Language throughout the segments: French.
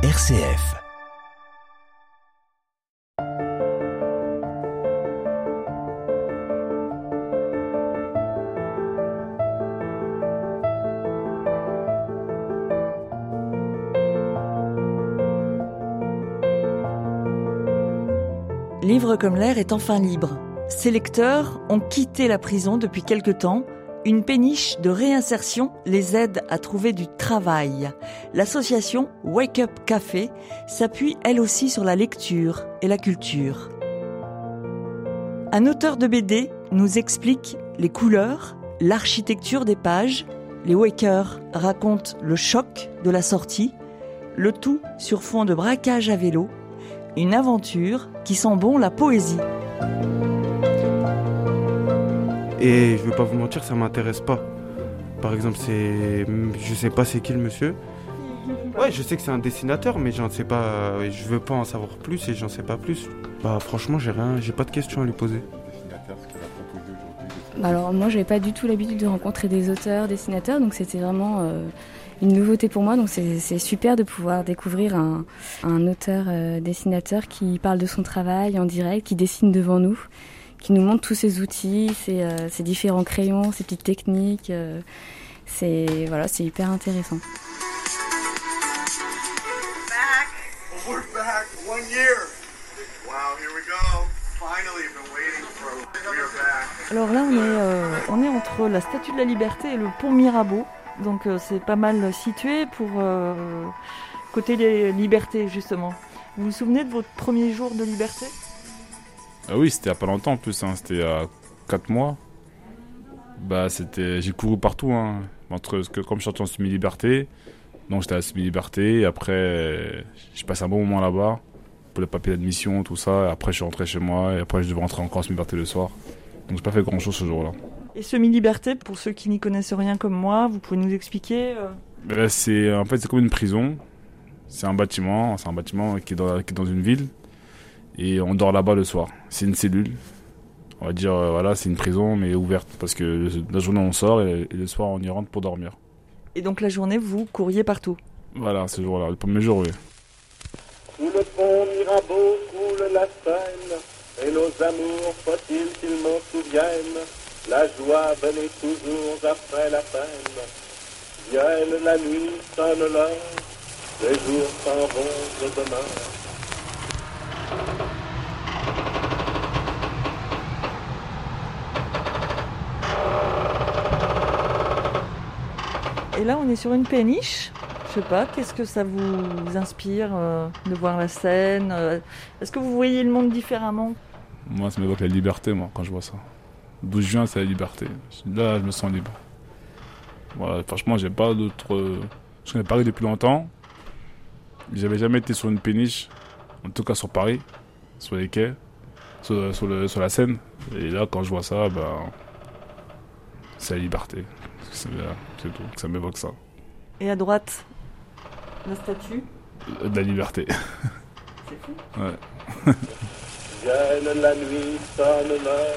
RCF. Livre comme l'air est enfin libre. Ses lecteurs ont quitté la prison depuis quelque temps une péniche de réinsertion les aide à trouver du travail. L'association Wake Up Café s'appuie elle aussi sur la lecture et la culture. Un auteur de BD nous explique les couleurs, l'architecture des pages. Les Wakers racontent le choc de la sortie, le tout sur fond de braquage à vélo, une aventure qui sent bon la poésie. Et je veux pas vous mentir, ça m'intéresse pas. Par exemple, c'est. Je sais pas c'est qui le monsieur. Ouais, je sais que c'est un dessinateur, mais j'en sais pas. Je veux pas en savoir plus et j'en sais pas plus. Bah, franchement, j'ai rien, j'ai pas de questions à lui poser. Bah alors, moi, j'avais pas du tout l'habitude de rencontrer des auteurs, dessinateurs, donc c'était vraiment euh, une nouveauté pour moi. Donc, c'est super de pouvoir découvrir un, un auteur, euh, dessinateur qui parle de son travail en direct, qui dessine devant nous qui nous montre tous ces outils, ces, euh, ces différents crayons, ces petites techniques. Euh, c'est voilà, c'est hyper intéressant. Alors là, on est, euh, on est entre la Statue de la Liberté et le pont Mirabeau. Donc euh, c'est pas mal situé pour euh, côté des libertés, justement. Vous vous souvenez de votre premier jour de liberté? Ah oui, c'était il y a pas longtemps en plus, hein. c'était il y a 4 mois. Bah, c'était, j'ai couru partout, hein. Entre, que- comme je suis en semi-liberté, donc j'étais à semi-liberté, après, j'ai passé un bon moment là-bas, pour les papiers d'admission, tout ça, et après je suis rentré chez moi, et après je devais rentrer encore en semi-liberté le soir. Donc j'ai pas fait grand-chose ce jour-là. Et semi-liberté, pour ceux qui n'y connaissent rien comme moi, vous pouvez nous expliquer euh, là, c'est, en fait, c'est comme une prison. C'est un bâtiment, c'est un bâtiment qui est dans, qui est dans une ville, et on dort là-bas le soir. C'est une cellule. On va dire, euh, voilà, c'est une prison, mais ouverte, parce que la journée on sort, et, et le soir on y rentre pour dormir. Et donc la journée, vous couriez partout. Voilà, ce jour-là, le premier jour, oui. Sous le pont Mirabeau coule la Seine, et nos amours, faut-il qu'ils m'en souviennent? La joie venait toujours après la peine. Vienne la nuit, sonne l'heure, les jours s'en vont de demain. Et là, on est sur une péniche. Je sais pas, qu'est-ce que ça vous inspire euh, de voir la scène euh, Est-ce que vous voyez le monde différemment? Moi, ça m'évoque la liberté, moi, quand je vois ça. 12 juin, c'est la liberté. Là, je me sens libre. Voilà, franchement, j'ai pas d'autres. euh, Je connais Paris depuis longtemps. J'avais jamais été sur une péniche, en tout cas sur Paris, sur les quais, sur, sur le- sur la Seine. Et là, quand je vois ça, ben. C'est la liberté. C'est c'est tout, ça m'évoque ça. Et à droite, la statue. De la liberté. C'est fou. Ouais. Vienne la nuit, sonne l'heure,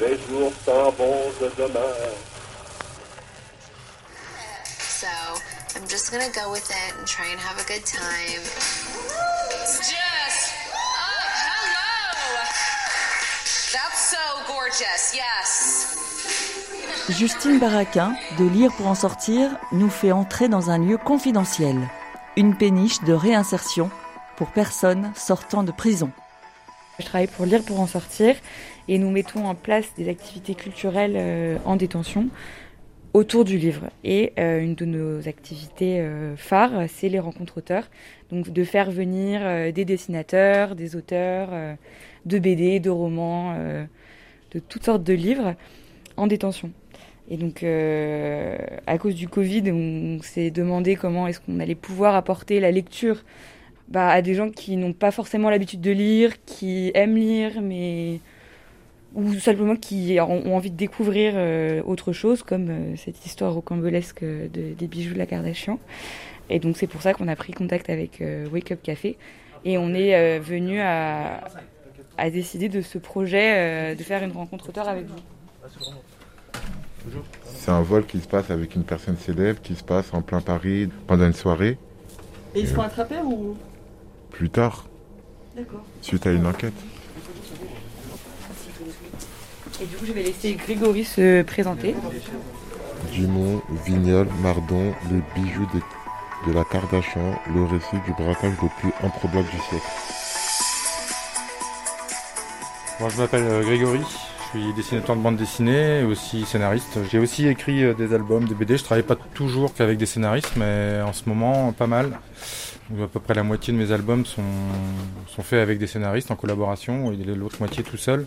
les jours s'en vont de demain. So I'm just gonna go with it and try and have a good time. Just, oh, hello. That's so gorgeous. Yes. Justine Baraquin, de Lire pour en sortir, nous fait entrer dans un lieu confidentiel. Une péniche de réinsertion pour personnes sortant de prison. Je travaille pour Lire pour en sortir et nous mettons en place des activités culturelles euh, en détention autour du livre. Et euh, une de nos activités euh, phares, c'est les rencontres auteurs. Donc de faire venir euh, des dessinateurs, des auteurs de BD, de romans, de toutes sortes de livres en détention. Et donc, à cause du Covid, on s'est demandé comment est-ce qu'on allait pouvoir apporter la lecture bah, à des gens qui n'ont pas forcément l'habitude de lire, qui aiment lire, mais ou simplement qui ont envie de découvrir euh, autre chose, comme euh, cette histoire rocambolesque de, des bijoux de la Kardashian. Et donc c'est pour ça qu'on a pris contact avec euh, Wake Up Café et on est euh, venu à, à décider de ce projet euh, de faire une rencontre auteur avec vous. C'est un vol qui se passe avec une personne célèbre, qui se passe en plein Paris pendant une soirée. Et ils seront attrapés ou Plus tard, D'accord. suite à une enquête. Et du coup, je vais laisser Grégory se présenter. Dumont, Vignol, Mardon, les bijoux de, de la Kardashian, le récit du braquage le plus improbable du siècle. Moi, je m'appelle euh, Grégory, je suis dessinateur de bande dessinée et aussi scénariste. J'ai aussi écrit euh, des albums, des BD. Je travaille pas toujours qu'avec des scénaristes, mais en ce moment, pas mal. Donc, à peu près la moitié de mes albums sont, sont faits avec des scénaristes en collaboration et l'autre moitié tout seul.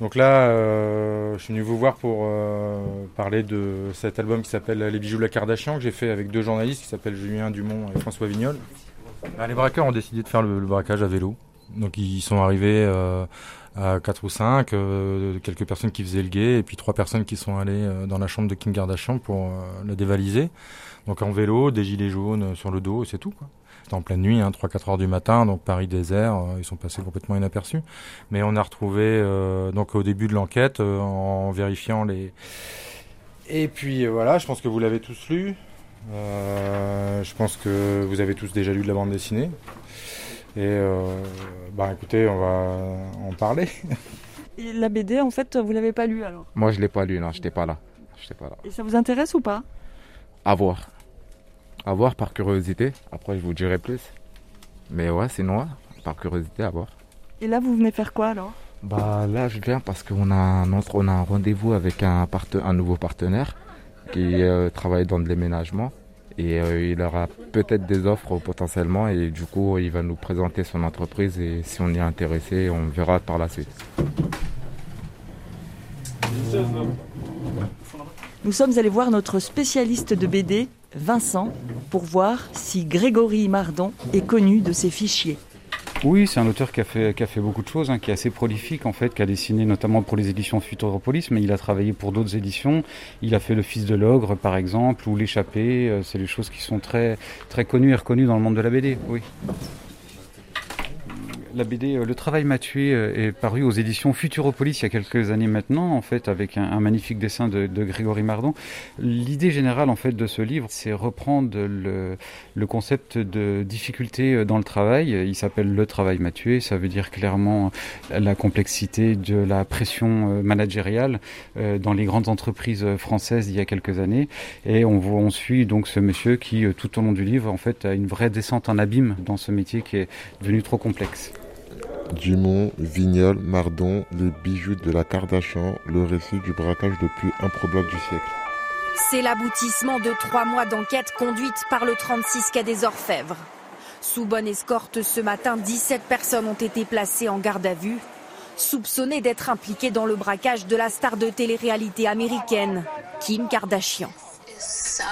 Donc là, euh, je suis venu vous voir pour euh, parler de cet album qui s'appelle Les bijoux de la Kardashian, que j'ai fait avec deux journalistes qui s'appellent Julien Dumont et François Vignol. Bah, les braqueurs ont décidé de faire le, braquage à vélo. Donc ils sont arrivés euh, à 4 ou 5, euh, quelques personnes qui faisaient le guet, et puis trois personnes qui sont allées dans la chambre de Kim Kardashian pour la dévaliser. Donc en vélo, des gilets jaunes sur le dos, c'est tout. C'était en pleine nuit, hein, 3-4 heures du matin, donc Paris désert, euh, ils sont passés complètement inaperçus. Mais on a retrouvé, euh, donc au début de l'enquête, euh, en vérifiant les... Et puis euh, voilà, je pense que vous l'avez tous lu. Euh, je pense que vous avez tous déjà lu de la bande dessinée. Et euh, bah écoutez, on va en parler. Et la BD, en fait, vous l'avez pas lu alors? Moi, je l'ai pas lu, non, j'étais pas là. J'étais pas là. Et ça vous intéresse ou pas? À voir. À voir par curiosité. Après, je vous dirai plus. Mais ouais, c'est noir. Par curiosité, à voir. Et là, vous venez faire quoi alors? Bah là, je viens parce qu'on a un autre, on a un rendez-vous avec un nouveau partenaire qui euh, travaille dans le déménagement. Et euh, il aura peut-être des offres potentiellement. Et du coup, il va nous présenter son entreprise. Et si on y est intéressé, on verra par la suite. Nous sommes allés voir notre spécialiste de BD, Vincent, pour voir si Grégory Mardon est connu de ses fichiers. Oui, c'est un auteur qui a fait, beaucoup de choses, hein, qui est assez prolifique en fait, qui a dessiné notamment pour les éditions Futuropolis, mais il a travaillé pour d'autres éditions. Il a fait Le Fils de l'Ogre par exemple, ou L'échappée. euh, C'est des choses qui sont très, très connues et reconnues dans le monde de la BD. Oui. La BD euh, Le Travail m'a tué euh, est paru aux éditions Futuropolis il y a quelques années maintenant, en fait, avec un, magnifique dessin de, Grégory Mardon. L'idée générale en fait de ce livre, c'est reprendre le, concept de difficulté euh, dans le travail. Il s'appelle Le travail m'a tué. Ça veut dire clairement la complexité de la pression managériale dans les grandes entreprises françaises il y a quelques années. Et on, on suit donc ce monsieur qui, tout au long du livre, en fait, a une vraie descente en abîme dans ce métier qui est devenu trop complexe. Dumont, Vignol, Mardon, les bijoux de la Kardashian, le récit du braquage le plus improbable du siècle. C'est l'aboutissement de trois mois d'enquête conduite par le 36 quai des Orfèvres. Sous bonne escorte, ce matin, 17 personnes ont été placées en garde à vue, soupçonnées d'être impliquées dans le braquage de la star de télé-réalité américaine, Kim Kardashian. So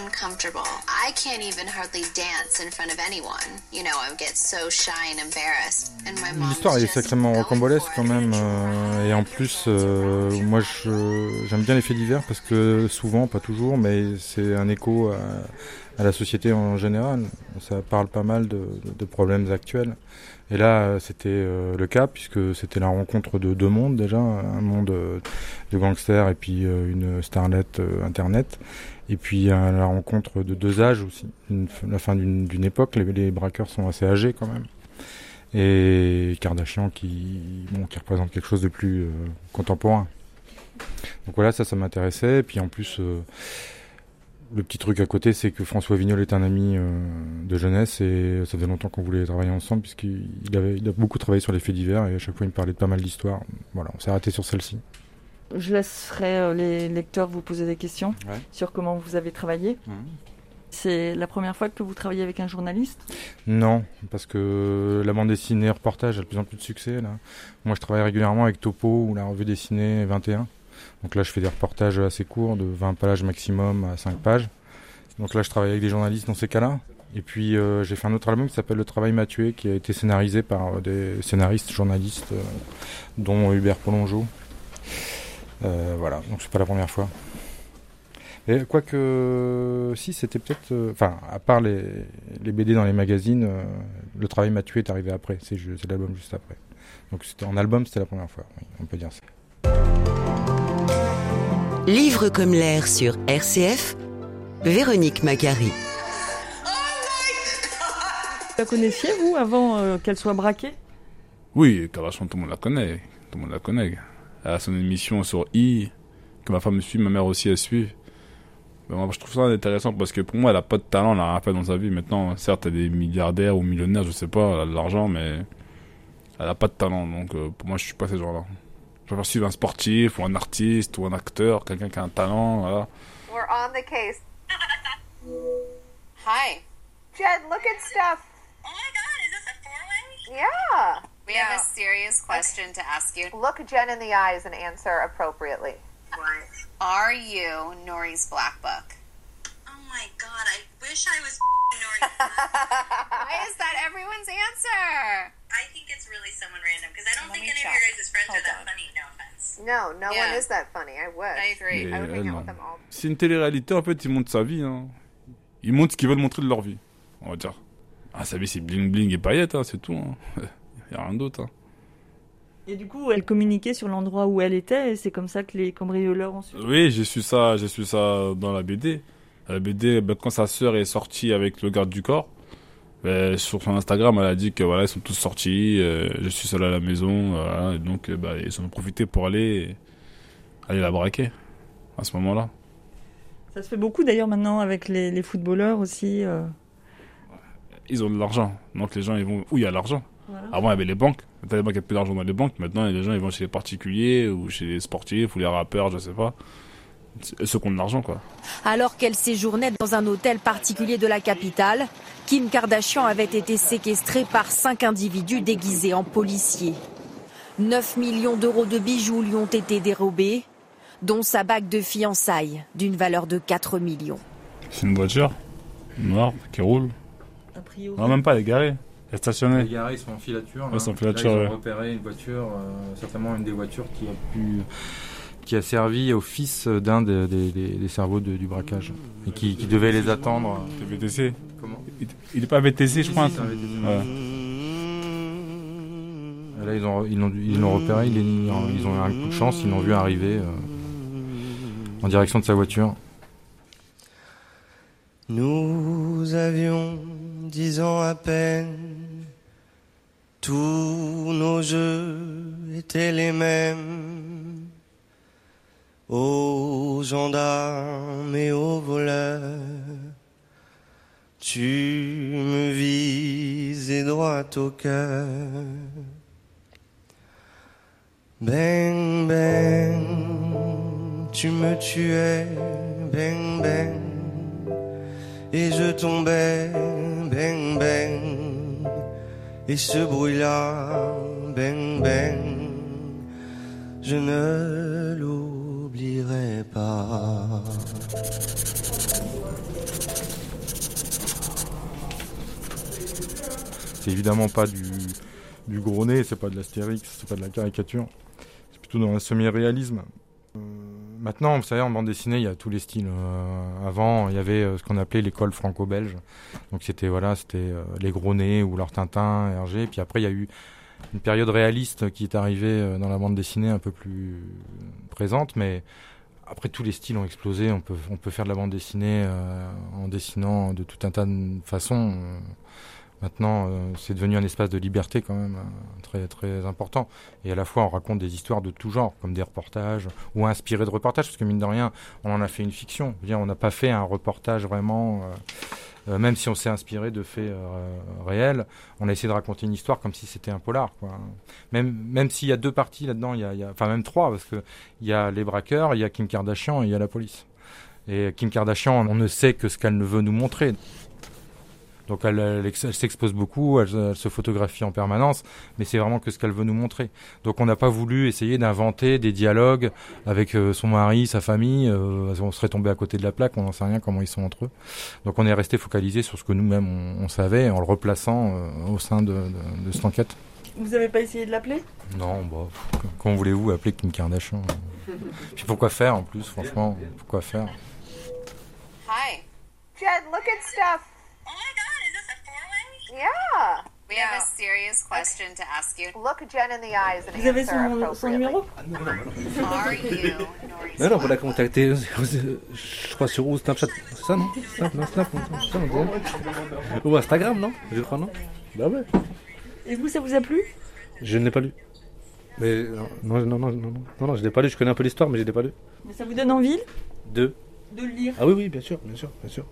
uncomfortable. I can't even hardly dance in front of anyone. You know, I would get so shy and embarrassed. L'histoire est sacrément rocambolesque quand même. euh, et en plus, euh, moi j'aime bien les faits divers parce que souvent, pas toujours, mais c'est un écho à, à la société en général. Ça parle pas mal de, de problèmes actuels. Et là, euh, c'était euh, le cas puisque c'était la rencontre de deux mondes déjà, un monde euh, de gangsters et puis euh, une starlet euh, internet. Et puis la rencontre de deux âges aussi, une, la fin d'une époque. Les, les braqueurs sont assez âgés quand même et Kardashian qui, bon, qui représente quelque chose de plus contemporain. Donc voilà, ça, ça m'intéressait. Et puis en plus, le petit truc à côté, c'est que François Vignol est un ami euh, de jeunesse et ça faisait longtemps qu'on voulait travailler ensemble puisqu'il il avait, il a beaucoup travaillé sur les faits divers et à chaque fois il me parlait de pas mal d'histoires. Voilà, on s'est arrêté sur celle-ci. Je laisserai euh, les lecteurs vous poser des questions Ouais. sur comment vous avez travaillé. C'est la première fois que vous travaillez avec un journaliste? Non, parce que la bande dessinée reportage a de plus en plus de succès. Là. Moi, je travaille régulièrement avec Topo ou la revue dessinée 21. Donc là, je fais des reportages assez courts, de 20 pages maximum à 5 pages. Donc là, je travaille avec des journalistes dans ces cas-là. Et puis, euh, j'ai fait un autre album qui s'appelle Le Travail m'a tué, qui a été scénarisé par euh, des scénaristes, journalistes, euh, dont Hubert Polongeau. Voilà, donc c'est pas la première fois. Et quoique, si, c'était peut-être. Enfin, à part les, BD dans les magazines, le travail m'a tué est arrivé après. C'est l'album juste après. Donc, en album, c'était la première fois. On peut dire ça. Livre comme l'air sur RCF, Véronique Macari. Vous la connaissiez, vous, avant euh, qu'elle soit braquée? Oui, Kardashian, tout le monde la connaît. Tout le monde la connaît. Elle a son émission sur I, que ma femme suit, ma mère aussi elle suit. Mais moi, je trouve ça intéressant parce que pour moi, elle a pas de talent, elle a rien fait dans sa vie. Maintenant, certes, elle est milliardaire ou millionnaire, je sais pas, elle a de l'argent, mais elle a pas de talent. Donc, euh, pour moi, je suis pas ces gens-là. Je préfère suivre un sportif ou un artiste ou un acteur, quelqu'un qui a un talent, voilà. We're on the case. Hi. Jen, look at stuff. Oh my god, is this a four-way? Yeah. We have a serious question to ask you. Look Jen in the eyes and answer appropriately. What? Are you Nori's black book? Oh my god, I wish I was Nori. Why is that everyone's answer? I think it's really someone random because I don't Let think any check. of your guys' friends Hold are that on. funny. No offense. No, no Yeah. one is that funny. I wish. I agree. Et I would hang elle, out non. with them all. C'est une télé-réalité, en fait, ils montrent sa vie. Hein. Ils montrent ce qu'ils veulent montrer de leur vie, on va dire. Ah, sa vie, c'est bling bling et paillettes, hein, c'est tout. Il n'y a rien d'autre. hein. Et du coup, elle communiquait sur l'endroit où elle était, et c'est comme ça que les cambrioleurs ont su. Oui, j'ai su ça, j'ai su ça dans la BD. La BD, ben, quand sa sœur est sortie avec le garde du corps, ben, sur son Instagram, elle a dit que voilà, ils sont tous sortis, euh, je suis seul à la maison, voilà, et donc euh, ben, ils en ont profité pour aller, aller la braquer à ce moment-là. Ça se fait beaucoup d'ailleurs maintenant avec les, les footballeurs aussi. euh. Ils ont de l'argent, donc les gens ils vont où il y a l'argent? Voilà. Avant il y avait les banques, maintenant il n'y a plus d'argent dans les banques, maintenant les gens ils vont chez les particuliers ou chez les sportifs ou les rappeurs, je sais pas. Ceux qui ont de l'argent quoi. Alors qu'elle séjournait dans un hôtel particulier de la capitale, Kim Kardashian avait été séquestrée par cinq individus déguisés en policiers. 9 millions d'euros de bijoux lui ont été dérobés, dont sa bague de fiançailles d'une valeur de 4 millions. C'est une voiture noire qui roule. A priori. Non, même pas, elle est garée. Elle est stationnée. Les garés, ils sont en filature. Ouais, là. ils sont en Là, filature, ils ont ouais. repéré une voiture, euh, certainement une des voitures qui a pu qui a servi au fils d'un des, des- des- des cerveaux de- du braquage et qui, qui devait les attendre. C'est VTC Comment il, il est pas VTC, je crois. Là, ils ont ils l'ont ils l'ont repéré, ils, ils ont eu un coup de chance, ils l'ont vu arriver euh, en direction de sa voiture. Nous avions dix ans à peine, tous nos jeux étaient les mêmes, aux gendarmes et aux voleurs. Tu me visais droit au cœur. Bang, bang, tu me tuais, bang, bang et je tombais, bang bang, et ce bruit-là, bang bang, je ne l'oublierai pas. C'est évidemment pas du, du gros nez, c'est pas de l'astérix, c'est pas de la caricature. C'est plutôt dans un semi-réalisme. Euh, maintenant, vous savez, en bande dessinée, il y a tous les styles. Euh, avant, il y avait euh, ce qu'on appelait l'école franco-belge. Donc c'était voilà, c'était les gros nez ou leur Tintin, Hergé. Puis après, il y a eu une période réaliste qui est arrivée euh, dans la bande dessinée un peu plus présente, mais après tous les styles ont explosé. On peut, on peut faire de la bande dessinée euh, en dessinant de tout un tas de façons. Euh, Maintenant, euh, c'est devenu un espace de liberté quand même euh, très très important. Et à la fois, on raconte des histoires de tout genre, comme des reportages ou inspirés de reportages, parce que mine de rien, on en a fait une fiction. Je on n'a pas fait un reportage vraiment, euh, euh, même si on s'est inspiré de faits euh, réels, on a essayé de raconter une histoire comme si c'était un polar. Même même s'il y a deux parties là-dedans, y a, enfin même trois, parce que il y a les braqueurs, il y a Kim Kardashian et il y a la police. Et Kim Kardashian, on ne sait que ce qu'elle ne veut nous montrer. Donc elle, elle ex- elle s'expose beaucoup, elle, elle se photographie en permanence, mais c'est vraiment que ce qu'elle veut nous montrer. Donc on n'a pas voulu essayer d'inventer des dialogues avec euh, son mari, sa famille. euh, on serait tombé à côté de la plaque, on n'en sait rien comment ils sont entre eux. Donc on est resté focalisé sur ce que nous-mêmes on, on savait en le replaçant euh, au sein de, de- de cette enquête. Vous avez pas essayé de l'appeler? Non, bah, comment voulez-vous appeler Kim Kardashian? Puis pourquoi faire en plus, franchement? Pourquoi faire? Hi. Jen, look at stuff. Oh my god, Yeah. We have a serious question to ask you. Look Jen in the eyes and Vous avez answer son, son numéro? Are you Mais non, on l'a contacté, je crois, sur où Snapchat C'est ça, non? Snap, non, Snap, non, ça, on. Ou Instagram, non? Je crois, non Bah ouais. Et vous, ça vous a plu? Je ne l'ai pas lu. Mais non, non, non, non, non, non, non, je l'ai pas lu. Je connais un peu l'histoire, mais je l'ai pas lu. Mais ça vous donne envie? Deux. de le lire Ah oui, oui, bien sûr, bien sûr, bien sûr.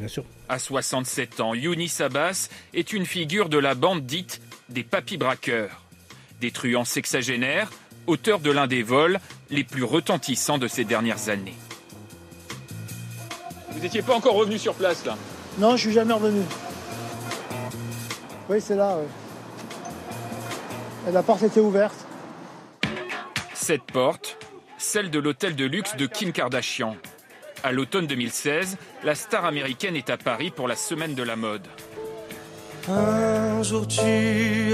Bien sûr. À 67 ans, Younis Abbas est une figure de la bande dite des papis braqueurs. Des truands sexagénaires, auteur de l'un des vols les plus retentissants de ces dernières années. Vous n'étiez pas encore revenu sur place là? Non, je suis jamais revenu. Oui, c'est là. la porte était ouverte. Cette porte, celle de l'hôtel de luxe de Kim Kardashian. À l'automne 2016, la star américaine est à Paris pour la semaine de la mode. Un jour tu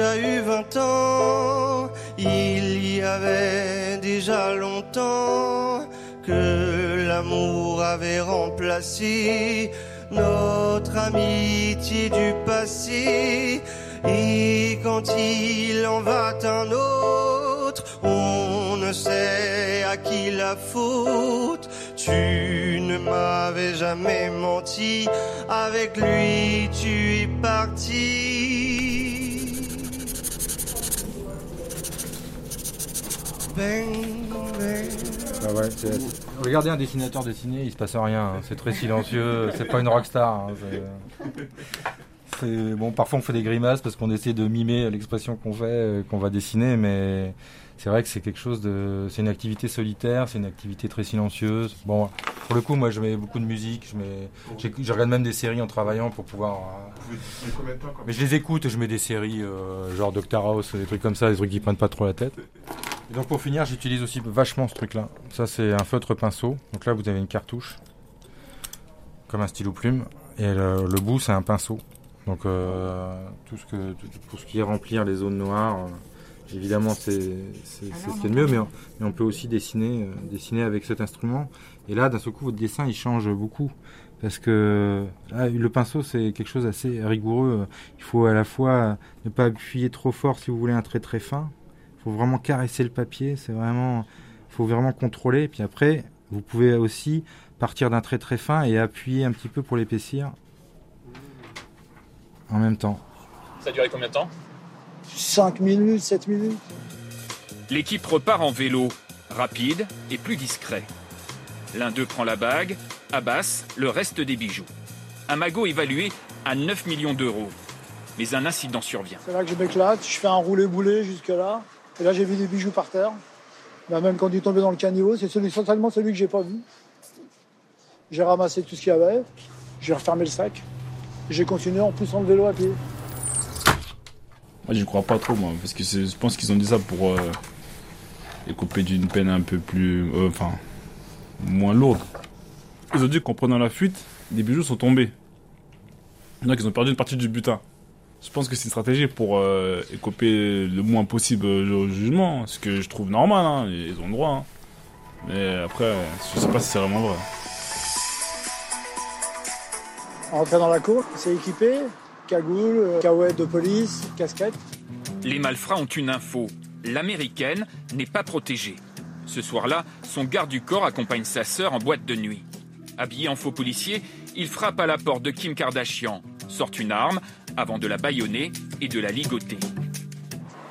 as eu 20 ans, il y avait déjà longtemps que l'amour avait remplacé notre amitié du passé. Et quand il en va un autre, on ne sait à qui la faute. Tu ne m'avais jamais menti, avec lui tu es parti. Bang, bang. Ah ouais, c'est- Regardez un dessinateur dessiner, il se passe rien. hein. C'est très silencieux. c'est pas une rockstar. hein. Bon, parfois on fait des grimaces parce qu'on essaie de mimer l'expression qu'on fait, euh, qu'on va dessiner, mais c'est vrai que c'est quelque chose de, c'est une activité solitaire, c'est une activité très silencieuse. Bon, pour le coup, moi, je mets beaucoup de musique, je mets, j'écoute- je regarde même des séries en travaillant pour pouvoir. mais je les écoute et je mets des séries euh, genre Doctor House, des trucs comme ça, des trucs qui prennent pas trop la tête. Et donc pour finir, j'utilise aussi vachement ce truc-là. Ça c'est un feutre pinceau. Donc là vous avez une cartouche, comme un stylo plume, et le, le bout c'est un pinceau. Donc euh, tout ce que tout- pour ce qui est remplir les zones noires, euh, évidemment c'est c'est c'est ce qu'il y a de mieux, mais on, mais on peut aussi dessiner euh, dessiner avec cet instrument. Et là d'un seul coup votre dessin il change beaucoup. Parce que là, le pinceau, c'est quelque chose d'assez rigoureux. Il faut à la fois ne pas appuyer trop fort si vous voulez un trait très fin. Il faut vraiment caresser le papier. C'est vraiment, faut vraiment contrôler. Et puis après, vous pouvez aussi partir d'un trait très fin et appuyer un petit peu pour l'épaissir en même temps. Ça a duré combien de temps 5 minutes, 7 minutes. L'équipe repart en vélo, rapide et plus discret. L'un d'eux prend la bague, Abbas le reste des bijoux. Un magot évalué à 9 millions d'euros. Mais un incident survient. C'est là que je m'éclate. Je fais un roulé-boulé jusque-là. Et là, j'ai vu des bijoux par terre. Bah, même quand il est tombé dans le caniveau, c'est celui, certainement celui que j'ai pas vu. J'ai ramassé tout ce qu'il y avait. J'ai refermé le sac. J'ai continué en poussant le vélo à pied. Moi, j'y crois pas trop, moi, parce que je pense qu'ils ont dit ça pour euh, d'une peine un peu plus. euh, enfin, moins lourde. Ils ont dit qu'en prenant la fuite, des bijoux sont tombés. Donc, ils ont perdu une partie du butin. Je pense que c'est une stratégie pour euh, écoper le moins possible le jugement, ce que je trouve normal, hein, ils ont le droit. hein. Mais après, je sais pas si c'est vraiment vrai. Rentrer dans la cour, c'est équipé. Cagoule, euh, caouette de police, casquette. Les malfrats ont une info. L'américaine n'est pas protégée. Ce soir-là, son garde du corps accompagne sa sœur en boîte de nuit. Habillé en faux policier, il frappe à la porte de Kim Kardashian, sort une arme avant de la bâillonner et de la ligoter.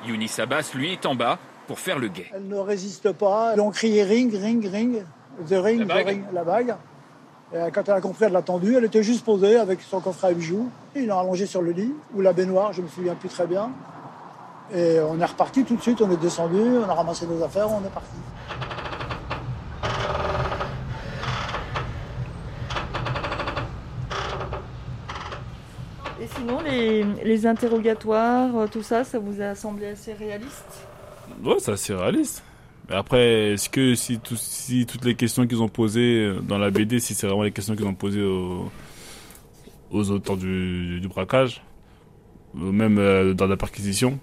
Younis Abbas, lui, est en bas pour faire le guet. Elle ne résiste pas. Ils ont crié ring, ring, ring. The ring, La the ring, la bague. Et quand elle a compris, elle l'a tendue. Elle était juste posée avec son coffret à bijoux. Il l'a allongé sur le lit, ou la baignoire, je me souviens plus très bien. Et on est reparti tout de suite, on est descendu, on a ramassé nos affaires, on est parti. Et sinon, les, les interrogatoires, euh, tout ça, ça vous a semblé assez réaliste? Ouais, c'est assez réaliste. Après, est-ce que si, tout- si toutes les questions qu'ils ont posées euh, dans la BD, si c'est vraiment les questions qu'ils ont posées aux, aux auteurs du, du braquage, ou même euh, dans la perquisition,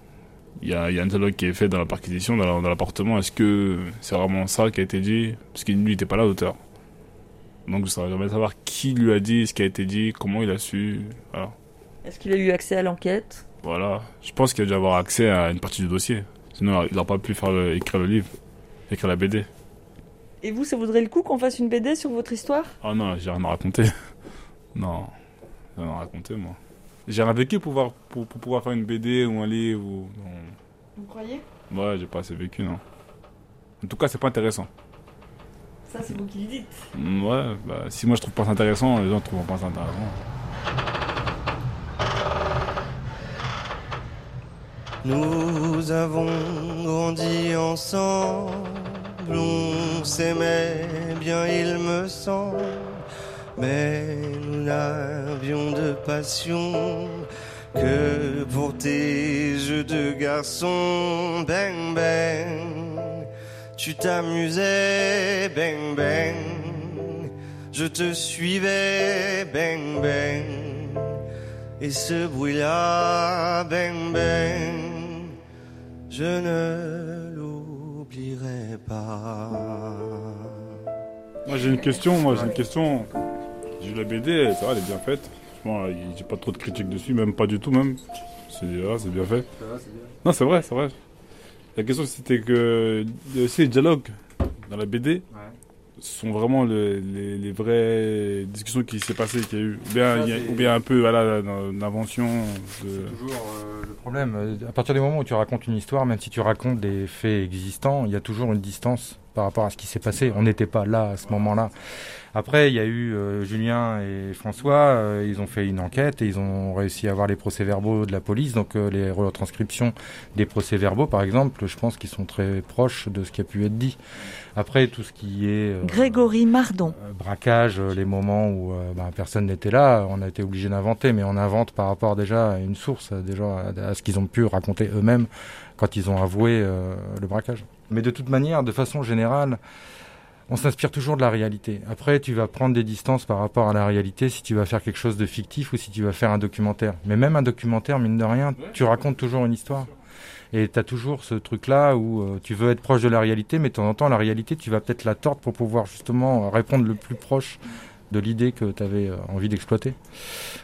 il y a, il y a un dialogue qui est fait dans la perquisition, dans la- dans l'appartement, est-ce que c'est vraiment ça qui a été dit? Parce qu'il n'était pas là, l'auteur. Donc, ça j'aimerais savoir qui lui a dit ce qui a été dit, comment il a su. Voilà. Est-ce qu'il a eu accès à l'enquête? Voilà. Je pense qu'il a dû avoir accès à une partie du dossier. Sinon, il n'aurait pas pu faire le- écrire le livre, écrire la BD. Et vous, ça vaudrait le coup qu'on fasse une BD sur votre histoire? Ah non, j'ai rien à raconter. non, j'ai rien à raconter, moi. J'ai rien vécu pour pouvoir, pour, pour pouvoir faire une BD ou un livre. Ou... non. Vous croyez? Ouais, j'ai pas assez vécu, non. En tout cas, c'est pas intéressant. Ça, c'est vous qui le dites. Mm, Ouais, bah, si moi je trouve pas ça intéressant, les gens trouvent pas ça intéressant. Nous avons grandi ensemble, on s'aimait bien, il me semble, mais nous n'avions de passion que pour tes jeux de garçon. Bang bang, tu t'amusais, bang bang, je te suivais, bang bang. Et ce bruit-là, bang bang, je ne l'oublierai pas. Moi j'ai une question, moi j'ai une question. J'ai vu la BD, ça va, elle est bien faite. Il- j'ai pas trop de critiques dessus, même pas du tout même. C'est ah, c'est bien fait. Non, c'est vrai, c'est vrai. La question c'était que a aussi les dialogues dans la BD. Ce sont vraiment le- les, les vraies discussions qui s'est passées, qu'il y a eu. Ou bien, Ça, il y a- c'est- ou bien un peu voilà, une invention. De... toujours euh, le problème. euh, À partir du moment où tu racontes une histoire, même si tu racontes des faits existants, il y a toujours une distance par rapport à ce qui s'est passé. On n'était pas là à ce moment-là. Après, il y a eu euh, Julien et François, euh, ils ont fait une enquête et ils ont réussi à avoir les procès-verbaux de la police. Donc euh, les retranscriptions des procès-verbaux, par exemple, je pense qu'ils sont très proches de ce qui a pu être dit. Après, tout ce qui est... euh, Grégory Mardon. braquage, euh, les moments où euh, ben, personne n'était là, on a été obligé d'inventer, mais on invente par rapport déjà à une source, euh, déjà à, à ce qu'ils ont pu raconter eux-mêmes quand ils ont avoué euh, le braquage. Mais de toute manière, de façon générale, on s'inspire toujours de la réalité. Après, tu vas prendre des distances par rapport à la réalité si tu vas faire quelque chose de fictif ou si tu vas faire un documentaire. Mais même un documentaire, mine de rien, tu racontes toujours une histoire. Et tu as toujours ce truc-là où euh, tu veux être proche de la réalité, mais de temps en temps, la réalité, tu vas peut-être la tordre pour pouvoir justement euh, répondre le plus proche de l'idée que tu avais euh, envie d'exploiter.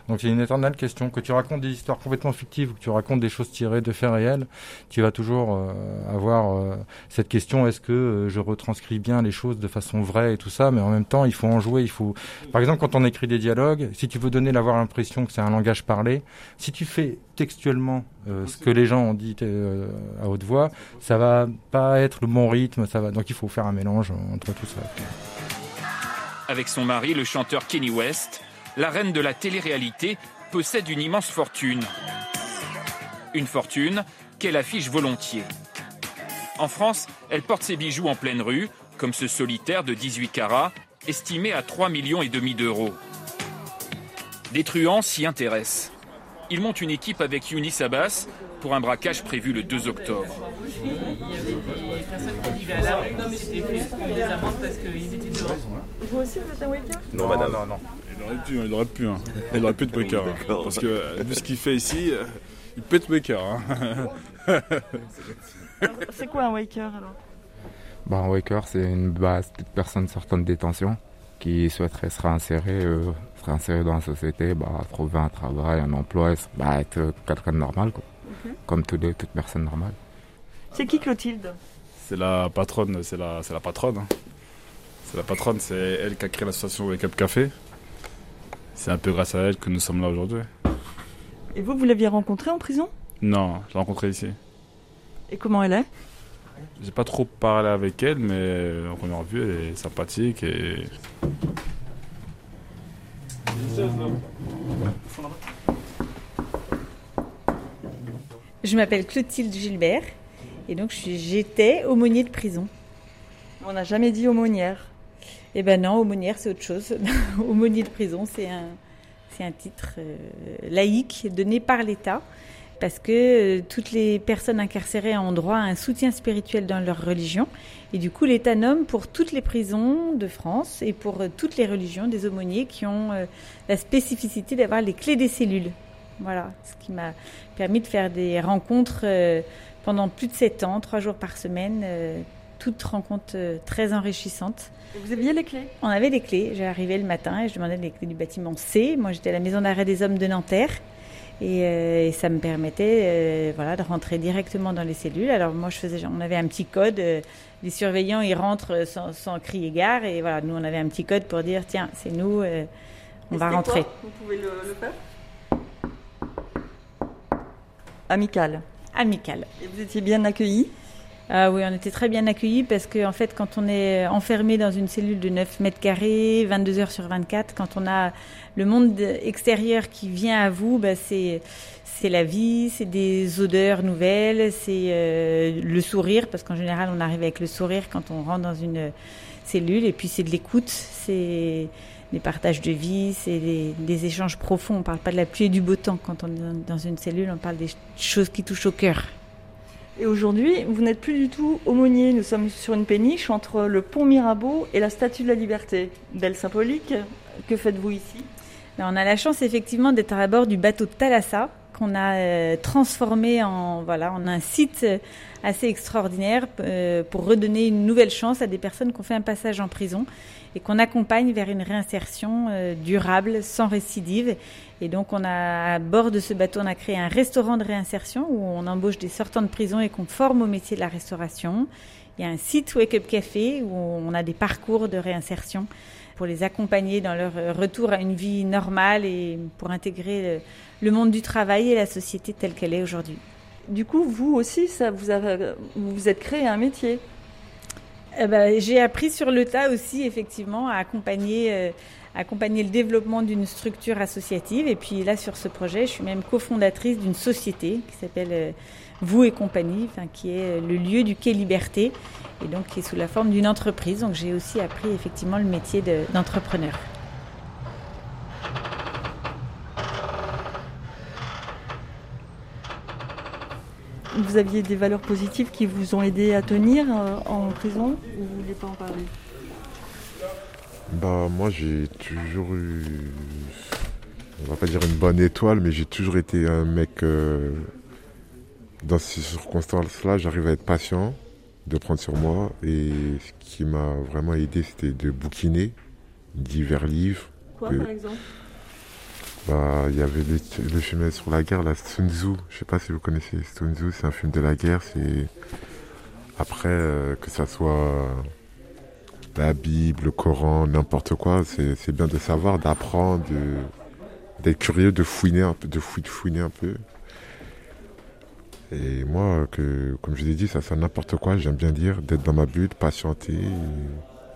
Donc c'est une éternelle question. Que tu racontes des histoires complètement fictives ou que tu racontes des choses tirées de faits réels, tu vas toujours euh, avoir euh, cette question est-ce que je retranscris bien les choses de façon vraie et tout ça, mais en même temps, il faut en jouer. Il faut, par exemple, quand on écrit des dialogues, si tu veux donner l'avoir l'impression que c'est un langage parlé, si tu fais textuellement ce que les gens ont dit à haute voix, ça va pas être le bon rythme. Ça va, donc il faut faire un mélange entre tout ça. Avec son mari, le chanteur Kenny West, la reine de la télé-réalité possède une immense fortune. Une fortune qu'elle affiche volontiers. En France, elle porte ses bijoux en pleine rue, comme ce solitaire de 18 carats, estimé à 3 millions et demi d'euros. Des truands s'y intéressent. Ils montent une équipe avec Younis Abbas pour un braquage prévu le 2 octobre. Il y avait des personnes qui vivaient à la rue qui s'étaient fait des amendes parce qu'ils étaient dehors. Vous aussi, vous êtes un waker Non, madame. Non, non. Il aurait pu, il aurait pu. Hein. Il aurait pu être Baker. hein. Parce que euh, vu ce qu'il fait ici, euh, il peut être Baker. Hein. Alors, C'est quoi un waker alors? Bah, un waker, c'est une base de personnes sortant de détention qui souhaiteraient se réinsérer, euh, se réinsérer dans la société, bah, trouver un travail, un emploi, et bah, être quelqu'un de normal, quoi. Comme toutes les- toute personne normale. C'est qui Clotilde C'est la patronne, c'est la, c'est la patronne. hein. C'est la patronne, c'est elle qui a créé l'association Wake Up Café. C'est un peu grâce à elle que nous sommes là aujourd'hui. Et vous, vous l'aviez rencontrée en prison Non, je l'ai rencontrée ici. Et comment elle est J'ai pas trop parlé avec elle, mais en première vue, elle est sympathique et. Je m'appelle Clotilde Gilbert et donc j'étais aumônier de prison. On n'a jamais dit aumônière. Eh ben non, aumônière c'est autre chose. aumônier de prison c'est un, un titre euh, laïque donné par l'État parce que euh, toutes les personnes incarcérées ont droit à un soutien spirituel dans leur religion et du coup l'État nomme pour toutes les prisons de France et pour euh, toutes les religions des aumôniers qui ont la spécificité d'avoir les clés des cellules. Voilà, ce qui m'a permis de faire des rencontres pendant plus de sept ans, trois jours par semaine, euh, toutes rencontres euh, très enrichissantes. Vous aviez les clés? On avait les clés. J'arrivais le matin et je demandais les clés du bâtiment C. Moi, j'étais à la maison d'arrêt des hommes de Nanterre. Et, euh, et ça me permettait voilà, de rentrer directement dans les cellules. Alors moi, je faisais, on avait un petit code. les surveillants, ils rentrent sans, sans crier gare. Et voilà, nous, on avait un petit code pour dire, tiens, c'est nous, on Et va rentrer. quoi Vous pouvez le, le faire? Amical. Amical. Et vous étiez bien accueillis? Ah oui, on était très bien accueillis parce que en fait, quand on est enfermé dans une cellule de 9 mètres carrés, 22 heures sur 24, quand on a le monde extérieur qui vient à vous, bah, c'est c'est la vie, c'est des odeurs nouvelles, c'est euh, le sourire parce qu'en général, on arrive avec le sourire quand on rentre dans une cellule et puis c'est de l'écoute, c'est des partages de vie, c'est des, des échanges profonds. On parle pas de la pluie et du beau temps quand on est dans- une cellule, on parle des choses qui touchent au cœur. Et aujourd'hui, vous n'êtes plus du tout aumônier. Nous sommes sur une péniche entre le pont Mirabeau et la Statue de la Liberté. Belle symbolique. Que faites-vous ici? Ben, on a la chance effectivement d'être à bord du bateau Thalassa qu'on a euh, transformé en voilà en un site assez extraordinaire euh, pour redonner une nouvelle chance à des personnes qui ont fait un passage en prison et qu'on accompagne vers une réinsertion euh, durable sans récidive. Et donc on a à bord de ce bateau on a créé un restaurant de réinsertion où on embauche des sortants de prison et qu'on forme au métier de la restauration. Il y a un site Wake Up Café où on a des parcours de réinsertion pour les accompagner dans leur euh, retour à une vie normale et pour intégrer le, monde du travail et la société telle qu'elle est aujourd'hui. Du coup, vous aussi, ça vous, a, vous vous êtes créé un métier. Eh ben, J'ai appris sur le tas aussi, effectivement, à accompagner, euh, accompagner le développement d'une structure associative. Et puis là, sur ce projet, je suis même cofondatrice d'une société qui s'appelle euh, Vous et compagnie, qui est euh, le lieu du Quai Liberté, et donc qui est sous la forme d'une entreprise. Donc j'ai aussi appris effectivement le métier de- Vous aviez des valeurs positives qui vous ont aidé à tenir euh, en prison ou vous voulez pas en parler? Bah moi j'ai toujours eu, on va pas dire une bonne étoile, mais j'ai toujours été un mec, euh, dans ces circonstances-là, j'arrive à être patient, de prendre sur moi, et ce qui m'a vraiment aidé c'était de bouquiner divers livres. Quoi, que- par exemple? Bah, il y avait le, film sur la guerre, la Sun Tzu. Je sais pas si vous connaissez Sun Tzu, c'est un film de la guerre. C'est après euh, que ça soit la Bible, le Coran, n'importe quoi, c'est bien de savoir, d'apprendre, d'être curieux, de fouiner un peu, de fouiner un peu. Et moi, que, comme je vous ai dit, ça c'est n'importe quoi. J'aime bien lire, d'être dans ma bulle, patienter.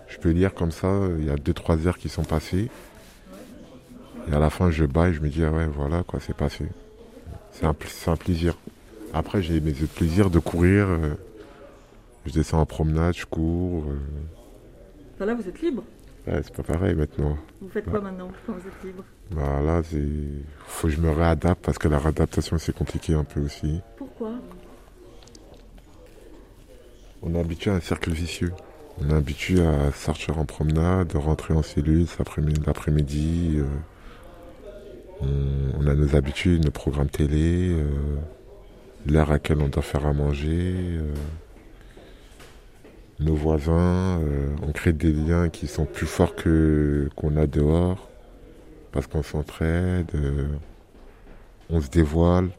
Je peux lire comme ça. Il y a deux trois heures qui sont passées. Et à la fin, je et je me dis, ah ouais, voilà, quoi, c'est passé. C'est un, plaisir. Après, j'ai mes autres plaisirs de courir. euh, je descends en promenade, je cours. euh, Enfin, Là, vous êtes libre. ouais, c'est pas pareil maintenant. Vous faites quoi maintenant quand vous êtes libre Bah là, c'est. Faut que je me réadapte parce que la réadaptation, c'est compliqué un peu aussi. Pourquoi On est habitué à un cercle vicieux. On est habitué à sortir en promenade, de rentrer en cellule l'après-midi, euh, on, on a nos habitudes, nos programmes télé, euh, l'heure à laquelle on doit faire à manger, euh, nos voisins. euh, on crée des liens qui sont plus forts que qu'on a dehors parce qu'on s'entraide, euh, on se dévoile.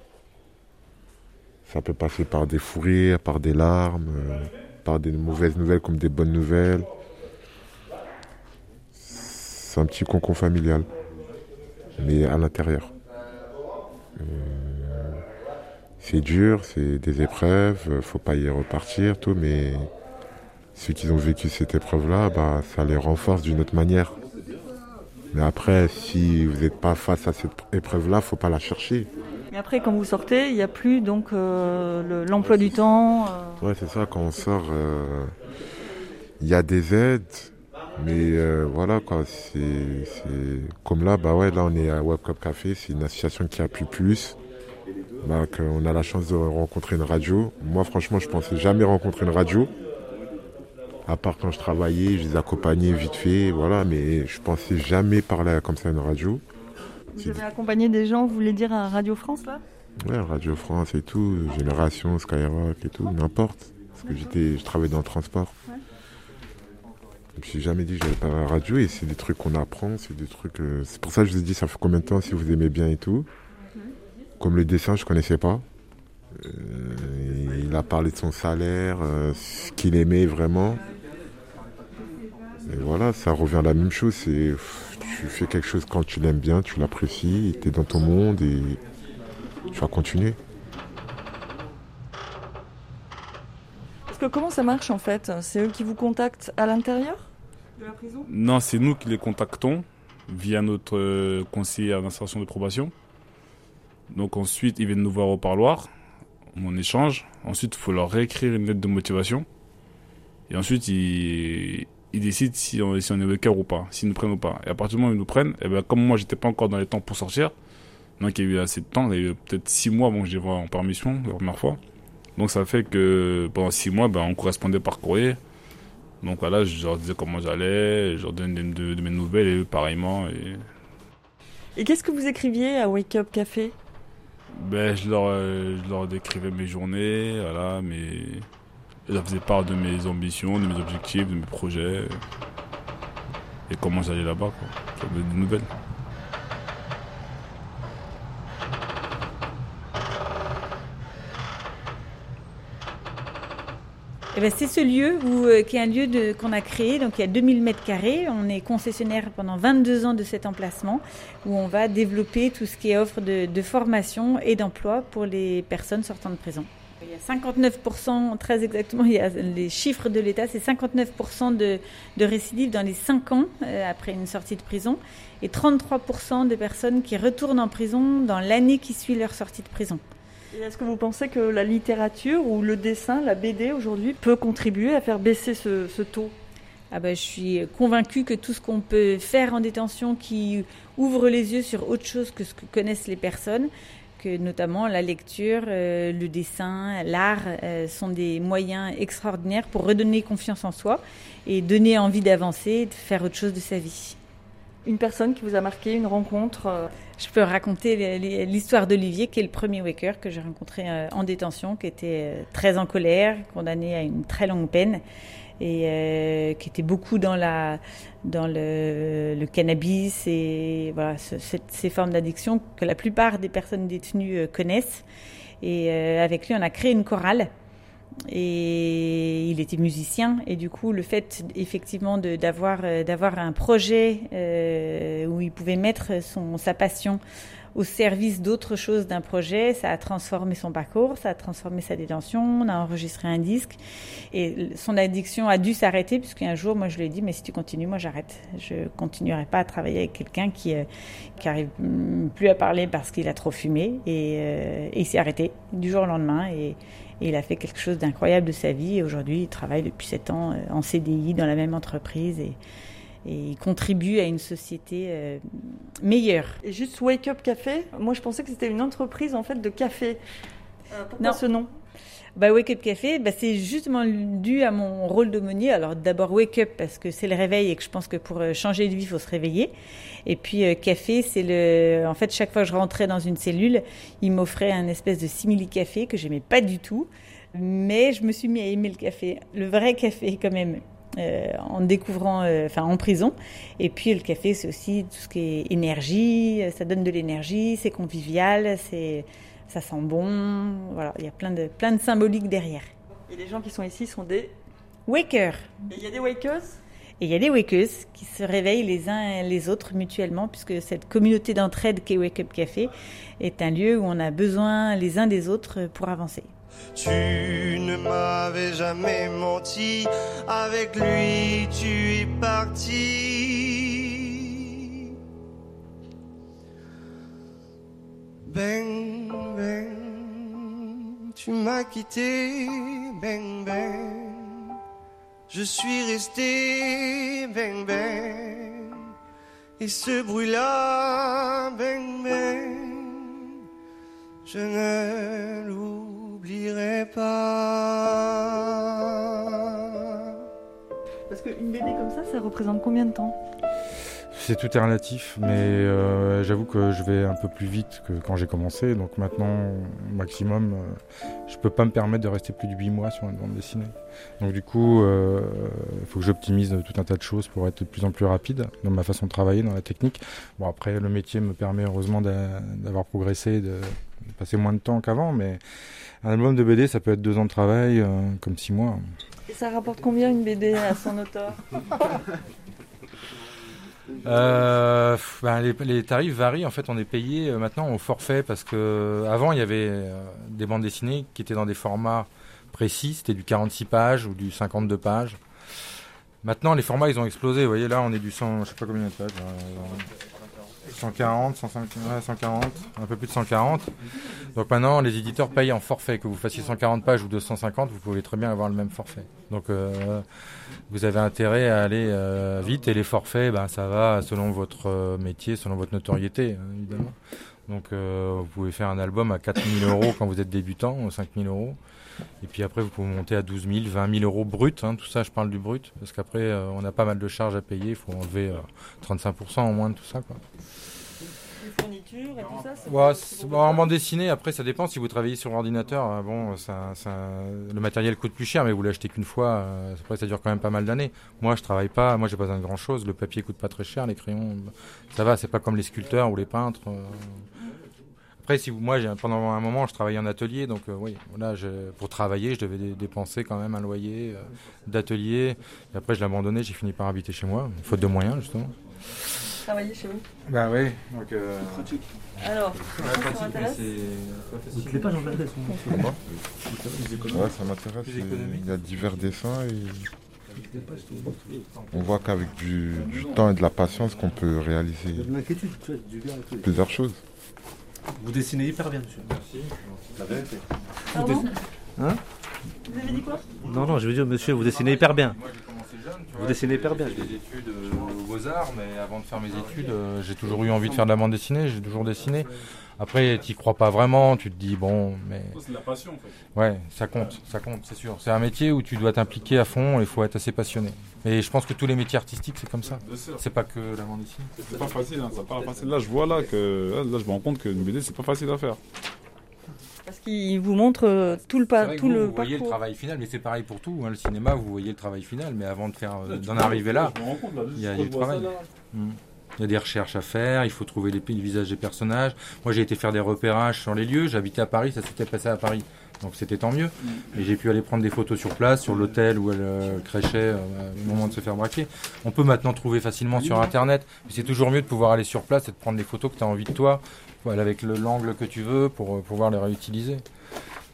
Ça peut passer par des fous rires, par des larmes, euh, par des mauvaises nouvelles comme des bonnes nouvelles. C'est un petit concon familial, mais à l'intérieur. Euh, c'est dur, c'est des épreuves, faut pas y repartir, tout, mais ceux qui ont vécu cette épreuve-là, bah, ça les renforce d'une autre manière. Mais après, si vous n'êtes pas face à cette épreuve-là, faut pas la chercher. Et après, quand vous sortez, il n'y a plus donc euh, le- l'emploi du temps. euh, Ouais, c'est ça, quand on sort, euh, il y a des aides, mais euh, voilà quoi, c'est comme là, bah ouais, là on est à Web Cup Café, c'est une association qui appuie plus. Bah, qu'on a la chance de rencontrer une radio. Moi, franchement, je pensais jamais rencontrer une radio. À part quand je travaillais, je les accompagnais vite fait, voilà, mais je pensais jamais parler comme ça à une radio. Vous avez accompagné des gens, vous voulez dire à Radio France là? Ouais, Radio France et tout, Génération, Skyrock et tout, n'importe. Parce que j'étais, je travaillais dans le transport. Je me suis jamais dit que j'allais pas à la radio et c'est des trucs qu'on apprend, c'est des trucs. euh, c'est pour ça que je vous ai dit ça fait combien de temps si vous aimez bien et tout. Comme le dessin, je connaissais pas. Euh, il a parlé de son salaire, euh, ce qu'il aimait vraiment. Et voilà, ça revient à la même chose. C'est tu fais quelque chose quand tu l'aimes bien, tu l'apprécies, tu es dans ton monde et tu vas continuer. Que comment ça marche en fait? C'est eux qui vous contactent à l'intérieur? De la prison? Non, c'est nous qui les contactons via notre euh, conseiller à l'insertion de probation. Donc ensuite, ils viennent nous voir au parloir, on échange. Ensuite, il faut leur réécrire une lettre de motivation. Et ensuite, ils, ils décident si on, si on est waker ou pas, s'ils nous prennent ou pas. Et à partir du moment où ils nous prennent, et ben, comme moi, j'étais pas encore dans les temps pour sortir, donc il y a eu assez de temps, il y a eu peut-être six mois avant que j'y vois en permission la première fois. Donc ça fait que pendant six mois, ben, on correspondait par courrier. Donc voilà, je leur disais comment j'allais, je leur donnais de, de mes nouvelles et eux pareillement. Et, Et qu'est-ce que vous écriviez à Wake Up Café? Ben, je, leur, euh, je leur décrivais mes journées, voilà, mes... je leur faisais part de mes ambitions, de mes objectifs, de mes projets. Et comment j'allais là-bas, quoi. Je leur donnais des nouvelles. Eh ben, c'est ce lieu euh, qui est un lieu qu'on a créé, donc il y a 2000 mètres carrés. On est concessionnaire pendant 22 ans de cet emplacement où on va développer tout ce qui est offre de, formation et d'emploi pour les personnes sortant de prison. Il y a 59%, très exactement, les chiffres de l'État, c'est 59% de, de récidives dans les 5 ans euh, après une sortie de prison et 33% de personnes qui retournent en prison dans l'année qui suit leur sortie de prison. Et est-ce que vous pensez que la littérature ou le dessin, la BD aujourd'hui, peut contribuer à faire baisser ce, taux? Ah ben, je suis convaincue que tout ce qu'on peut faire en détention qui ouvre les yeux sur autre chose que ce que connaissent les personnes, que notamment la lecture, euh, le dessin, l'art euh, sont des moyens extraordinaires pour redonner confiance en soi et donner envie d'avancer, de faire autre chose de sa vie. Une personne qui vous a marqué, une rencontre euh, Je peux raconter l'histoire d'Olivier, qui est le premier waker que j'ai rencontré euh, en détention, qui était euh, très en colère, condamné à une très longue peine et qui était beaucoup dans la dans le, cannabis et ces formes d'addiction que la plupart des personnes détenues connaissent. Et avec lui, on a créé une chorale. Et il était musicien. Et du coup le fait effectivement d'avoir euh, d'avoir un projet euh, où il pouvait mettre son sa passion au service d'autre chose d'un projet, ça a transformé son parcours, ça a transformé sa détention, on a enregistré un disque. Et son addiction a dû s'arrêter puisqu'un jour moi je lui ai dit mais si tu continues moi j'arrête, je continuerai pas à travailler avec quelqu'un qui euh, qui mm, plus à parler parce qu'il a trop fumé. Et, euh, et il s'est arrêté du jour au lendemain. Et et il a fait quelque chose d'incroyable de sa vie. Et aujourd'hui, il travaille depuis 7 ans euh, en CDI dans la même entreprise et, et il contribue à une société euh, meilleure. Et juste Wake Up Café, moi je pensais que c'était une entreprise en fait de café. Euh, pourquoi Non. ce nom? Bah, Wake Up Café, bah, c'est justement dû à mon rôle d'aumônier. Alors d'abord Wake Up parce que c'est le réveil et que je pense que pour euh, changer de vie, il faut se réveiller. Et puis euh, café, c'est le. En fait, chaque fois que je rentrais dans une cellule, il m'offrait un espèce de simili café que j'aimais pas du tout. Mais je me suis mis à aimer le café, le vrai café quand même. euh, en découvrant, enfin en prison. Et puis le café, c'est aussi tout ce qui est énergie, ça donne de l'énergie, c'est convivial, c'est, ça sent bon. Voilà, il y a plein de, plein de symboliques derrière. Et les gens qui sont ici sont des Wakers. Et il y a des wakers? Et il y a des wakeuses qui se réveillent les uns et les autres mutuellement, puisque cette communauté d'entraide qu'est Wake Up Café est un lieu où on a besoin les uns des autres pour avancer. Tu ne m'avais jamais menti, avec lui tu es parti. Bang, bang, tu m'as quitté, bang, bang. Je suis resté, bang, bang. Et ce bruit-là, bang, bang, je ne l'oublierai pas. Parce qu'une BD comme ça, ça représente combien de temps? C'est tout est relatif, mais euh, j'avoue que je vais un peu plus vite que quand j'ai commencé. Donc maintenant, au maximum, euh, je peux pas me permettre de rester plus de 8 mois sur une bande dessinée. Donc du coup, euh, il faut que j'optimise tout un tas de choses pour être de plus en plus rapide dans ma façon de travailler, dans la technique. Bon après, le métier me permet heureusement d'a- d'avoir progressé, de, passer moins de temps qu'avant, mais un album de BD, ça peut être deux ans de travail, euh, comme six mois. Et ça rapporte combien une BD à son auteur? Euh, ben, les, les tarifs varient. En fait, on est payé euh, maintenant au forfait parce que avant il y avait euh, des bandes dessinées qui étaient dans des formats précis. C'était du 46 pages ou du 52 pages. Maintenant, les formats ils ont explosé. Vous voyez là, on est du 100, je sais pas combien de pages. Là, 140, 150, ouais, 140, un peu plus de 140. Donc maintenant, les éditeurs payent en forfait. Que vous fassiez 140 pages ou 250, vous pouvez très bien avoir le même forfait. Donc euh, vous avez intérêt à aller euh, vite et les forfaits, ben, ça va selon votre euh, métier, selon votre notoriété, hein, évidemment. Donc vous pouvez faire un album à 4000 euros quand vous êtes débutant, ou 5000 euros. Et puis après, vous pouvez monter à 12 000, 20 000 euros brut. hein, tout ça, je parle du brut. Parce qu'après, euh, on a pas mal de charges à payer. Il faut enlever euh, 35% au moins de tout ça. Quoi. Les fournitures et tout ça c'est Ouais, pas- c'est- bon, en bande dessinée, après, ça dépend. Si vous travaillez sur ordinateur, euh, bon, ça, ça, le matériel coûte plus cher, mais vous l'achetez qu'une fois. euh, après, ça dure quand même pas mal d'années. Moi, je travaille pas. Moi, j'ai pas besoin de grand chose. Le papier coûte pas très cher. Les crayons, ça va. C'est pas comme les sculpteurs ou les peintres. Après, si vous, moi, j'ai- pendant un moment, je travaillais en atelier, donc euh, oui, je- pour travailler, je devais dé- dépenser quand même un loyer euh, d'atelier. Et après, je l'ai abandonné. J'ai fini par habiter chez moi, faute de moyens, justement. Travailler chez vous? Bah oui, donc. euh, Alors, Ouais, pratique, mais c'est pas elles sont- Comment Ouais, ça m'intéresse. Il y a divers dessins et on voit qu'avec du, du temps et de la patience qu'on peut réaliser plusieurs choses. Vous dessinez hyper bien, monsieur. Merci. La vérité. Vous dessinez- Hein Vous avez dit quoi? Non, non, je veux dire, monsieur, vous dessinez hyper bien. Moi, j'ai commencé jeune. tu Vous vois, dessinez hyper bien. J'ai fait des études euh, aux Beaux-Arts, mais avant de faire mes études, euh, j'ai toujours eu envie de faire de la bande dessinée, j'ai toujours dessiné. Après, tu crois pas vraiment, tu te dis, bon, mais. C'est de la passion en fait. Ouais, ça compte, ça compte, c'est sûr. C'est un métier où tu dois t'impliquer à fond et il faut être assez passionné. Et je pense que tous les métiers artistiques, c'est comme ça. C'est pas que la bande dessinée. C'est pas facile, hein, c'est pas facile. Là, je vois là que là, je me rends compte qu'une BD, c'est pas facile à faire. Parce qu'il vous montre euh, tout le, C'est pas, vrai que tout vous, le vous voyez le travail final, mais c'est pareil pour tout. hein. Le cinéma, vous voyez le travail final, mais avant de faire, euh, d'en arriver là, il y a, du travail. ça, là. Mm. Il y a des recherches à faire, il faut trouver les, les visages des personnages. Moi, j'ai été faire des repérages sur les lieux. J'habitais à Paris, ça s'était passé à Paris. Donc c'était tant mieux. Et j'ai pu aller prendre des photos sur place, sur l'hôtel où elle euh, euh, au moment de se faire braquer. On peut maintenant trouver facilement sur Internet. Mais c'est toujours mieux de pouvoir aller sur place et de prendre les photos que tu as envie de toi, voilà, avec le- l'angle que tu veux pour euh, pouvoir les réutiliser.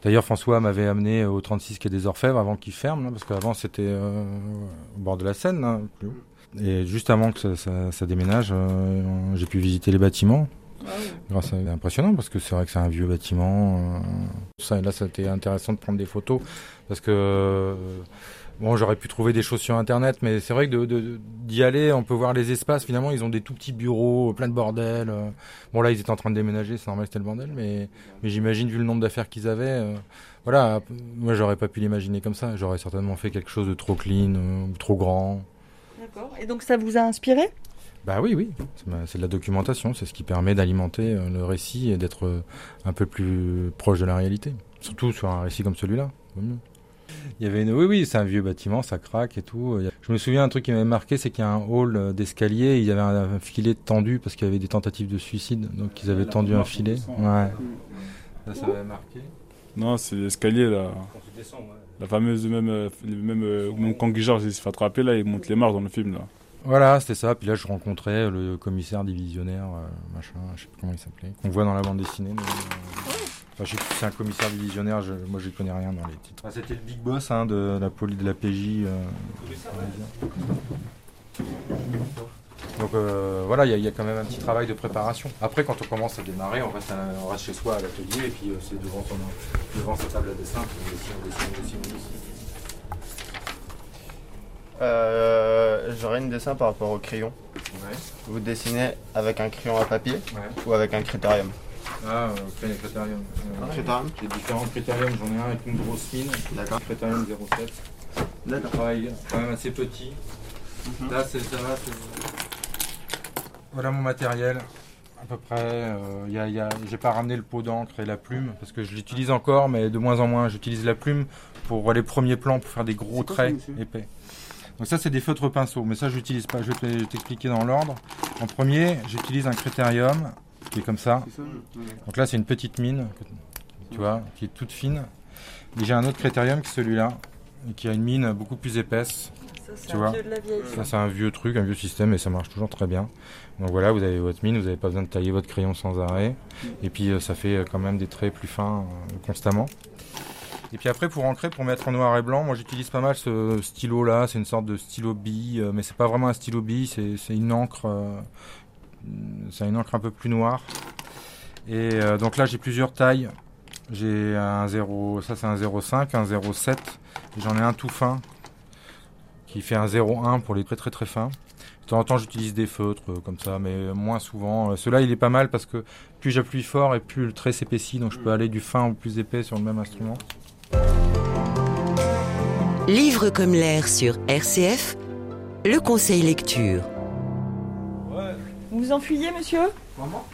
D'ailleurs, François m'avait amené au 36 quai des Orfèvres avant qu'il ferme, là, parce qu'avant c'était euh, au bord de la Seine, là, plus haut. Et juste avant que ça, ça- ça déménage, euh, j'ai pu visiter les bâtiments. Grâce à, c'est impressionnant parce que c'est vrai que c'est un vieux bâtiment. euh, tout ça, et là, c'était intéressant de prendre des photos parce que euh, bon, j'aurais pu trouver des choses sur internet, mais c'est vrai que de- de- d'y aller, on peut voir les espaces. Finalement, ils ont des tout petits bureaux, plein de bordel. Bon, là, ils étaient en train de déménager, c'est normal, c'était le bordel, mais, mais j'imagine vu le nombre d'affaires qu'ils avaient. euh, voilà, moi, j'aurais pas pu l'imaginer comme ça. J'aurais certainement fait quelque chose de trop clean euh, ou trop grand. D'accord. Et donc ça vous a inspiré? Bah oui, oui, c'est de la documentation, c'est ce qui permet d'alimenter euh, le récit et d'être euh, un peu plus proche de la réalité. Surtout sur un récit comme celui-là. Il y avait une... Oui, oui, c'est un vieux bâtiment, ça craque et tout. Je me souviens, un truc qui m'avait marqué, c'est qu'il y a un hall euh, d'escalier, il y avait un, filet tendu parce qu'il y avait des tentatives de suicide, donc ils avaient tendu un filet. Ouais. Ça, ça m'avait marqué. Non, c'est l'escalier là. tu descends, ouais. La fameuse même, euh, le même euh, où mon Kang George il se fait attraper là, il monte les marches dans le film là. Voilà, c'était ça. Puis là, je rencontrais le commissaire divisionnaire, euh, machin, je sais pas comment il s'appelait, qu'on voit dans la bande dessinée. mais, euh, Enfin, je sais que c'est un commissaire divisionnaire, je, moi je connais rien dans les titres. Ah, c'était le big boss hein, de la police de la PJ. euh, donc euh, voilà, il y, a- il y a quand même un petit travail de préparation. Après, quand on commence à démarrer, on reste, à- on reste chez soi à l'atelier et puis euh, c'est devant, son, devant sa table à dessin qu'on dessine, on dessine, on dessine, on dessine. Euh, J'aurais une dessin par rapport au crayon. Ouais. Vous dessinez avec un crayon à papier Ouais. ou avec un critérium? Ah, ok, les critériums. Un critérium J'ai différents critériums. J'en ai un avec une grosse mine. D'accord. Critérium 07. D'accord. Travail quand même assez petit. Mhm. Là, c'est ça va. c'est- Voilà mon matériel. À peu près. euh, J'ai pas ramené le pot d'encre et la plume parce que je l'utilise encore, mais de moins en moins. J'utilise la plume pour les premiers plans, pour faire des gros traits épais. Donc ça, c'est des feutres pinceaux, mais ça, je n'utilise pas. Je vais te- t'expliquer dans l'ordre. En premier, j'utilise un critérium qui est comme ça. Donc là, c'est une petite mine, tu vois, qui est toute fine. Et j'ai un autre critérium qui est celui-là, qui a une mine beaucoup plus épaisse. C'est un vieux de la vieille. Ça, c'est un vieux truc, un vieux système, et ça marche toujours très bien. Donc voilà, vous avez votre mine, vous n'avez pas besoin de tailler votre crayon sans arrêt. Et puis, euh, ça fait euh, quand même des traits plus fins euh, constamment. Et puis après, pour ancrer, pour mettre en noir et blanc, moi j'utilise pas mal ce stylo-là. C'est une sorte de stylo bille, mais c'est pas vraiment un stylo bille, c'est une encre, c'est une encre un peu plus noire. Et donc là, j'ai plusieurs tailles. J'ai un 0, ça c'est un 0,5, un 0,7. Et J'en ai un tout fin qui fait un 0,1 pour les très très très fins. De temps en temps, j'utilise des feutres euh, comme ça, mais moins souvent. Euh, Celui-là, il est pas mal parce que plus j'appuie fort et plus le trait s'épaissit, donc je peux aller du fin au plus épais sur le même instrument. Livre comme l'air sur RCF, le conseil lecture. Vous vous enfuyez, monsieur? Maman?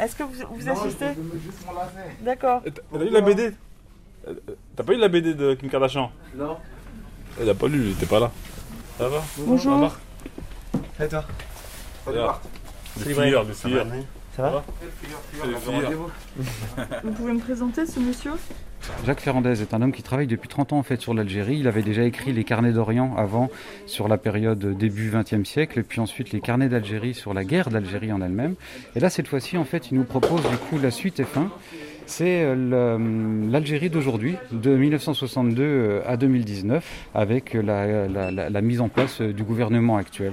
Est-ce que vous, vous Non, assistez? je veux juste mon lacet. D'accord. T'as lu la BD Euh, T'as pas lu la BD de Kim Kardashian? Non. Il a pas lu, il était pas là. Ça va Bonjour. Ça va Et toi filles, des Ça va, Ça va. Vous pouvez me présenter ce monsieur Jacques Ferrandez est un homme qui travaille depuis 30 ans en fait sur l'Algérie. Il avait déjà écrit les carnets d'Orient avant sur la période début XXe siècle, et puis ensuite les carnets d'Algérie sur la guerre d'Algérie en elle-même. Et là, cette fois-ci, en fait, il nous propose du coup la suite et fin. C'est euh, le- l'Algérie d'aujourd'hui, de 1962 euh, à 2019, avec la, mise en place euh, du gouvernement actuel.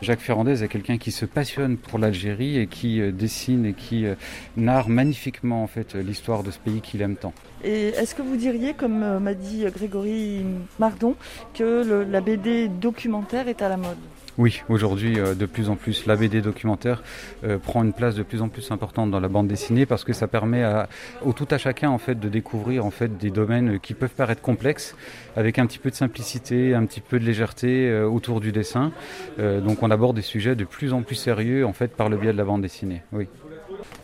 Jacques Ferrandez est quelqu'un qui se passionne pour l'Algérie et qui euh, dessine et qui euh, narre magnifiquement en fait l'histoire de ce pays qu'il aime tant. Et est-ce que vous diriez, comme euh, m'a dit euh, Grégory Mardon, que la BD documentaire est à la mode? Oui, aujourd'hui, euh, de plus en plus, la BD documentaire euh, prend une place de plus en plus importante dans la bande dessinée parce que ça permet à, au tout à chacun en fait de découvrir en fait des domaines qui peuvent paraître complexes avec un petit peu de simplicité, un petit peu de légèreté euh, autour du dessin. Donc on aborde des sujets de plus en plus sérieux en fait par le biais de la bande dessinée. Oui.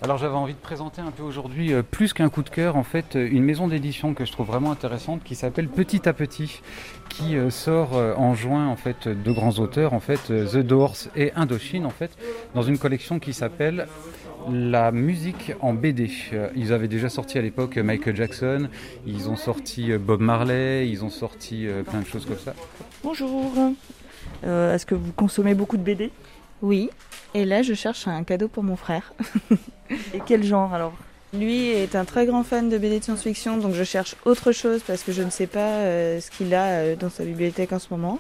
Alors j'avais envie de présenter un peu aujourd'hui, euh, plus qu'un coup de cœur, en fait, euh, une maison d'édition que je trouve vraiment intéressante qui s'appelle Petit à Petit, qui euh, sort euh, en juin en fait de grands auteurs, en fait euh, The Doors et Indochine en fait, dans une collection qui s'appelle la musique en BD. Ils avaient déjà sorti à l'époque Michael Jackson, ils ont sorti Bob Marley, ils ont sorti euh, plein de choses comme ça. Bonjour. Euh, est-ce que vous consommez beaucoup de BD Oui, et là je cherche un cadeau pour mon frère. Et quel genre alors? Lui est un très grand fan de BD de science-fiction, donc je cherche autre chose parce que je ne sais pas euh, ce qu'il a euh, dans sa bibliothèque en ce moment.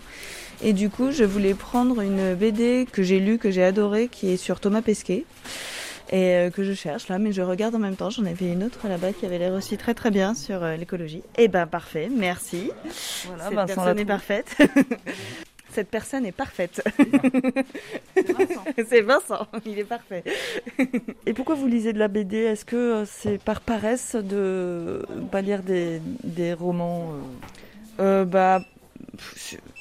Et du coup, je voulais prendre une BD que j'ai lue, que j'ai adorée, qui est sur Thomas Pesquet. Et euh, que je cherche là, mais je regarde en même temps. J'en avais une autre là-bas qui avait l'air aussi très très bien sur euh, l'écologie. Eh ben parfait, merci. Voilà, Cette Vincent personne est parfaite. Cette personne est parfaite. C'est Vincent, il est parfait. Et pourquoi vous lisez de la BD Est-ce que euh, c'est par paresse de pas lire des, des romans euh? Euh, bah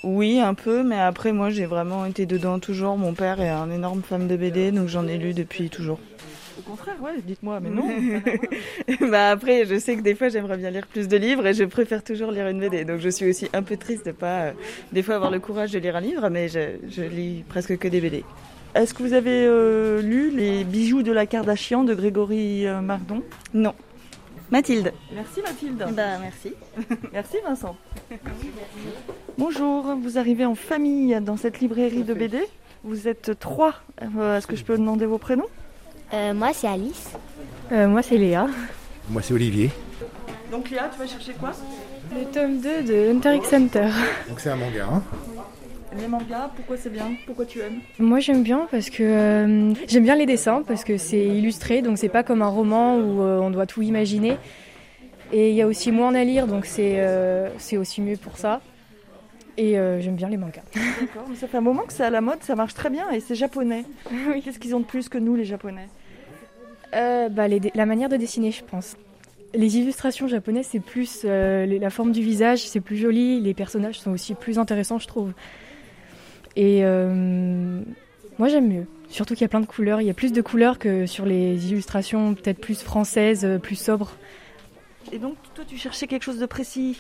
oui, un peu, mais après moi j'ai vraiment été dedans toujours. Mon père est un énorme fan de BD, donc j'en ai lu depuis toujours. Au contraire, ouais, dites-moi, mais non. bah après, je sais que des fois j'aimerais bien lire plus de livres et je préfère toujours lire une BD. Donc je suis aussi un peu triste de pas euh, des fois avoir le courage de lire un livre, mais je, je lis presque que des BD. Est-ce que vous avez euh, lu Les bijoux de la Kardashian de Grégory euh, Mardon? Non. Mathilde. Merci Mathilde. Bah merci. Merci Vincent. Bonjour, vous arrivez en famille dans cette librairie de BD. Vous êtes trois. Euh, Est-ce que je peux demander vos prénoms? Euh, moi, c'est Alice. moi, c'est Léa. Moi, c'est Olivier. Donc Léa, tu vas chercher quoi? Le tome 2 de Hunter x Hunter. Donc, c'est un manga. Hein Les mangas, pourquoi c'est bien? Pourquoi tu aimes? Moi, j'aime bien parce que euh, j'aime bien les dessins parce que c'est illustré, donc c'est pas comme un roman où euh, on doit tout imaginer. Et il y a aussi moins à lire, donc c'est euh, c'est aussi mieux pour ça. Et euh, j'aime bien les mangas. D'accord, mais ça fait un moment que c'est à la mode, ça marche très bien et c'est japonais. Qu'est-ce qu'ils ont de plus que nous, les japonais? Euh, bah, les la manière de dessiner, je pense. Les illustrations japonaises, c'est plus euh, la forme du visage, c'est plus joli. Les personnages sont aussi plus intéressants, je trouve. Et moi, j'aime mieux. Surtout qu'il y a plein de couleurs. Il y a plus de couleurs que sur les illustrations peut-être plus françaises, plus sobres. Et donc, toi, tu cherchais quelque chose de précis?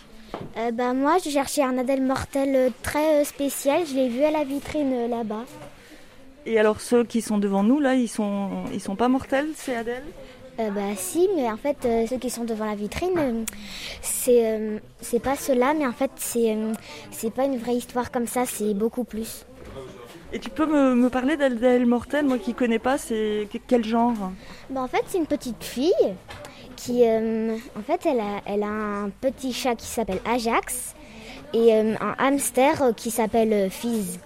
Euh, bah, moi, je cherchais un Adèle Mortel euh, très euh, spécial. Je l'ai vu à la vitrine là-bas. Et alors ceux qui sont devant nous là, ils sont ils sont pas mortels, c'est Adèle? Euh, bah si, mais en fait, euh, ceux qui sont devant la vitrine, euh, c'est c'est pas ceux-là, mais en fait, c'est c'est pas une vraie histoire comme ça, c'est beaucoup plus. Et tu peux me, me parler d'Adèle Mortel, moi qui connais pas, c'est que- quel genre? Bah, en fait, c'est une petite fille qui, euh, en fait, elle a, elle a un petit chat qui s'appelle Ajax et euh, un hamster qui s'appelle euh, Fizz.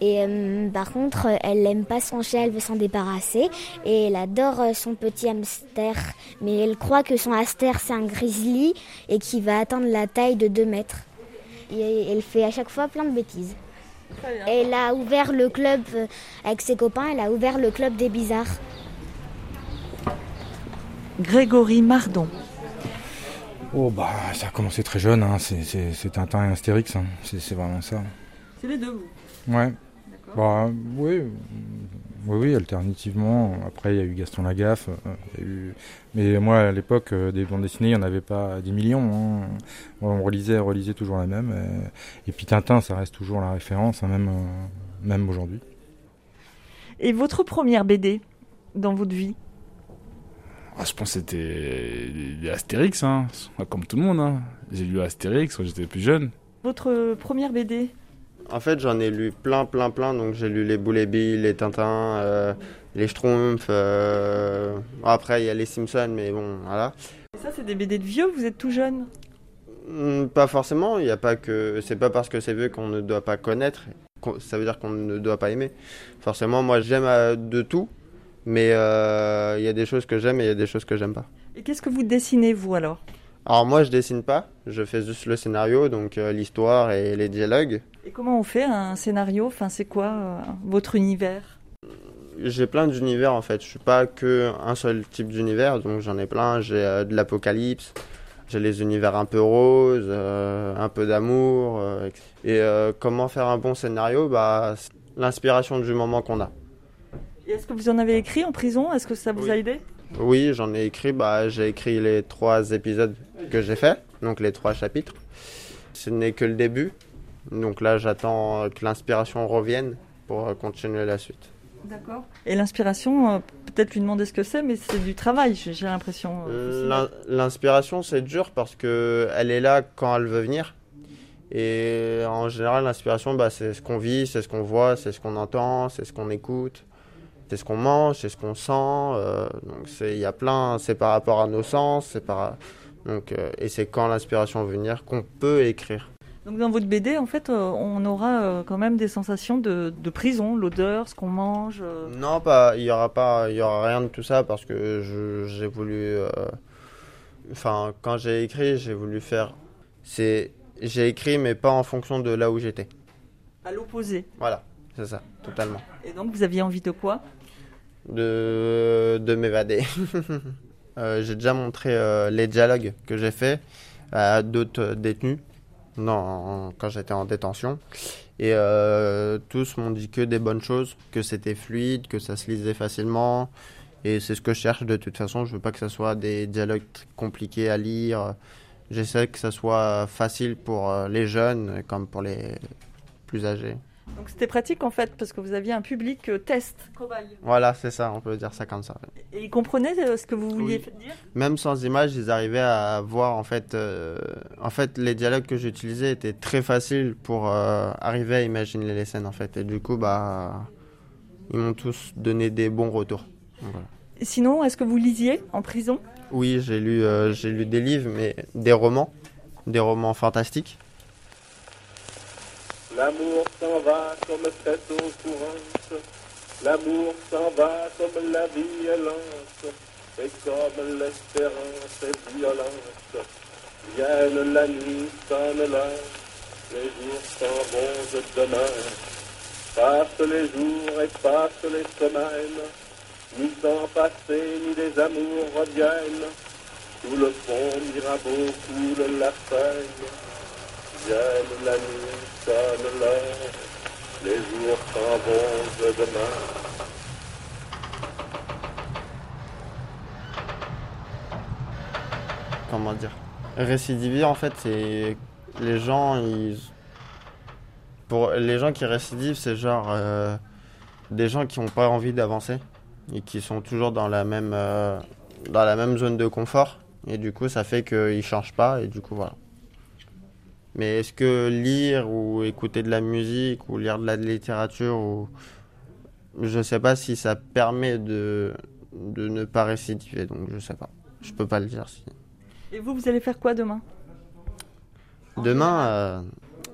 Et euh, par contre, elle n'aime pas son chat, elle veut s'en débarrasser. Et elle adore son petit hamster. Mais elle croit que son hamster, c'est un grizzly et qui va atteindre la taille de 2 mètres. Et elle fait à chaque fois plein de bêtises. Elle a ouvert le club avec ses copains, elle a ouvert le club des bizarres. Grégory Mardon. Oh bah ça a commencé très jeune, hein. c'est, Tintin et Astérix, hein. c'est, vraiment ça. C'est les deux, vous Ouais. Bah oui, oui, oui, alternativement. Après il y a eu Gaston Lagaffe, euh, il y a eu... mais moi à l'époque euh, des bandes dessinées, il n'y en avait pas 10 millions. hein. On relisait, relisait toujours la même. Et, et puis Tintin, ça reste toujours la référence, hein, même, euh, même aujourd'hui. Et votre première BD dans votre vie? Ah, je pense que c'était les Astérix, hein. comme tout le monde. Hein. J'ai lu Astérix quand j'étais plus jeune. Votre première BD En fait, j'en ai lu plein, plein, plein. Donc, j'ai lu les Boules et Billes, les Tintins, euh, les Schtroumpfs. euh, Après, il y a les Simpsons, mais bon, voilà. Et ça, c'est des BD de vieux, vous êtes tout jeune? Hmm, Pas forcément. Il n'y a pas que. C'est pas parce que c'est vieux qu'on ne doit pas connaître. Ça veut dire qu'on ne doit pas aimer. Forcément, moi, j'aime euh, de tout. Mais euh, il y a des choses que j'aime et il y a des choses que j'aime pas. Et qu'est-ce que vous dessinez, vous, alors? Alors, moi, je dessine pas. Je fais juste le scénario, donc euh, l'histoire et les dialogues. Et comment on fait un scénario? Enfin, c'est quoi euh, votre univers? J'ai plein d'univers en fait. Je suis pas que un seul type d'univers, donc j'en ai plein. J'ai de l'apocalypse, j'ai les univers un peu roses, un peu d'amour. et comment faire un bon scénario? Bah, l'inspiration du moment qu'on a. Est-ce que vous en avez écrit en prison? Est-ce que ça vous a aidé? Oui, j'en ai écrit. Bah, j'ai écrit les trois épisodes que j'ai fait, donc les trois chapitres. Ce n'est que le début, donc là j'attends que l'inspiration revienne pour euh, continuer la suite. D'accord. Et l'inspiration, euh, peut-être lui demander ce que c'est, mais c'est du travail, j'ai l'impression. euh, L'in- L'inspiration, c'est dur parce que elle est là quand elle veut venir. Et en général, l'inspiration, bah, c'est ce qu'on vit, c'est ce qu'on voit, c'est ce qu'on entend, c'est ce qu'on écoute, c'est ce qu'on mange, c'est ce qu'on sent. euh, donc c'est- il y a plein, c'est par rapport à nos sens, c'est par donc euh, et c'est quand l'inspiration veut venir qu'on peut écrire. Donc dans votre BD, en fait, euh, on aura quand même des sensations de, de prison, l'odeur, ce qu'on mange. Non, pas, il y aura pas, il y aura rien de tout ça parce que j'ai voulu, enfin, quand j'ai écrit, j'ai voulu faire, c'est, j'ai écrit mais pas en fonction de là où j'étais. À l'opposé. Voilà, c'est ça, totalement. Et donc vous aviez envie de quoi? De, de m'évader. Euh, j'ai déjà montré euh, les dialogues que j'ai fait à d'autres détenus non, quand j'étais en détention. Et euh, tous m'ont dit que des bonnes choses, que c'était fluide, que ça se lisait facilement. Et c'est ce que je cherche de toute façon. Je veux pas que ça soit des dialogues compliqués à lire. J'essaie que ça soit facile pour euh, les jeunes comme pour les plus âgés. Donc c'était pratique en fait, parce que vous aviez un public euh, test, cobaye. Voilà, c'est ça, on peut dire ça comme ça. Et ils comprenaient euh, ce que vous vouliez dire? Même sans images, ils arrivaient à voir en fait, euh, en fait, les dialogues que j'utilisais étaient très faciles pour euh, arriver à imaginer les scènes en fait. Et du coup, bah, ils m'ont tous donné des bons retours. Donc, voilà. Sinon, est-ce que vous lisiez en prison? Oui, j'ai lu, euh, j'ai lu des livres, mais des romans, des romans fantastiques. L'amour s'en va comme cette eau courante, l'amour s'en va comme la vie est lente, et comme l'espérance est violente. Vienne la nuit, sonne l'heure, les jours s'en vont de demain. Passent les jours et passent les semaines, ni temps passé ni des amours reviennent. Sous le pont Mirabeau coule la feuille. La nuit, sonne les jours s'en demain. comment dire? Récidiver en fait c'est les gens ils pour les gens qui récidivent c'est genre euh, des gens qui n'ont pas envie d'avancer et qui sont toujours dans la même, euh, dans la même zone de confort. Et du coup, ça fait qu'ils ne changent pas. Et du coup, voilà. Mais est-ce que lire ou écouter de la musique ou lire de la littérature ou je sais pas si ça permet de, de ne pas récidiver, donc je sais pas. Je peux pas le dire. Si. Et vous, vous allez faire quoi demain? Demain, euh,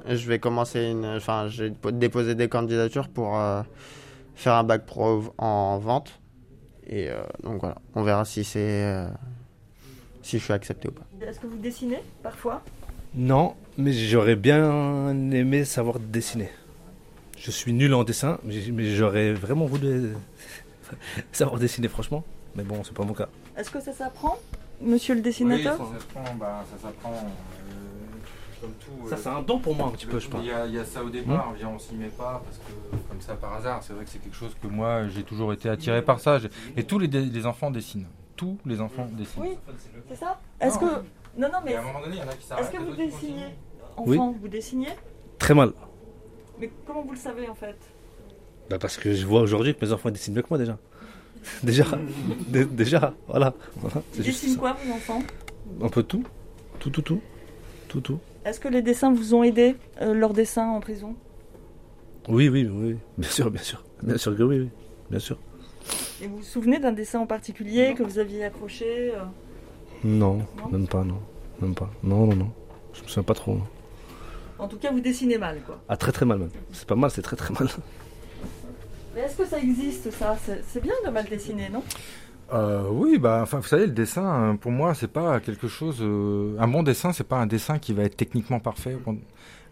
je vais commencer une. Enfin, j'ai déposé des candidatures pour euh, faire un bac pro en vente. Et euh, donc voilà, on verra si c'est. euh, si je suis accepté ou pas. Est-ce que vous dessinez parfois? Non, mais j'aurais bien aimé savoir dessiner. Je suis nul en dessin, mais j'aurais vraiment voulu savoir dessiner, franchement. Mais bon, c'est pas mon cas. Est-ce que ça s'apprend, monsieur le dessinateur? Oui, ça s'apprend, bah, ça s'apprend, euh, comme tout. Ça, euh, c'est un don pour moi, un petit peu, je pense. Il y, a, il y a ça au départ, viens, on s'y met pas, parce que comme ça par hasard, c'est vrai que c'est quelque chose que moi j'ai toujours été attiré par ça. Et tous les, les enfants dessinent. Tous les enfants dessinent. Oui, c'est ça? Est-ce que. Non, non, mais. Et à un moment donné, il y en a qui Est-ce que vous autres Oui. Enfant, vous dessinez Très mal. Mais comment vous le savez en fait? Bah, parce que je vois aujourd'hui que mes enfants dessinent mieux que moi déjà. déjà, Dé- déjà, voilà. Voilà, Ils dessinent quoi, vos enfants? Un peu tout. Tout, tout, tout. Tout, tout. Est-ce que les dessins vous ont aidé, euh, leurs dessins en prison? Oui, oui, oui. Bien sûr, bien sûr. Bien sûr que oui, oui. Bien sûr. Et vous vous souvenez d'un dessin en particulier que vous aviez accroché euh? Non, Non? même pas, non. Même pas. Non, non, non. Je me souviens pas trop. non. En tout cas, vous dessinez mal, quoi. Ah, très très mal même. C'est pas mal, c'est très très mal. Mais est-ce que ça existe, ça? C'est bien de mal dessiner, non? Euh, oui, bah, enfin, vous savez, le dessin, euh, pour moi, c'est pas quelque chose. euh, un bon dessin, c'est pas un dessin qui va être techniquement parfait.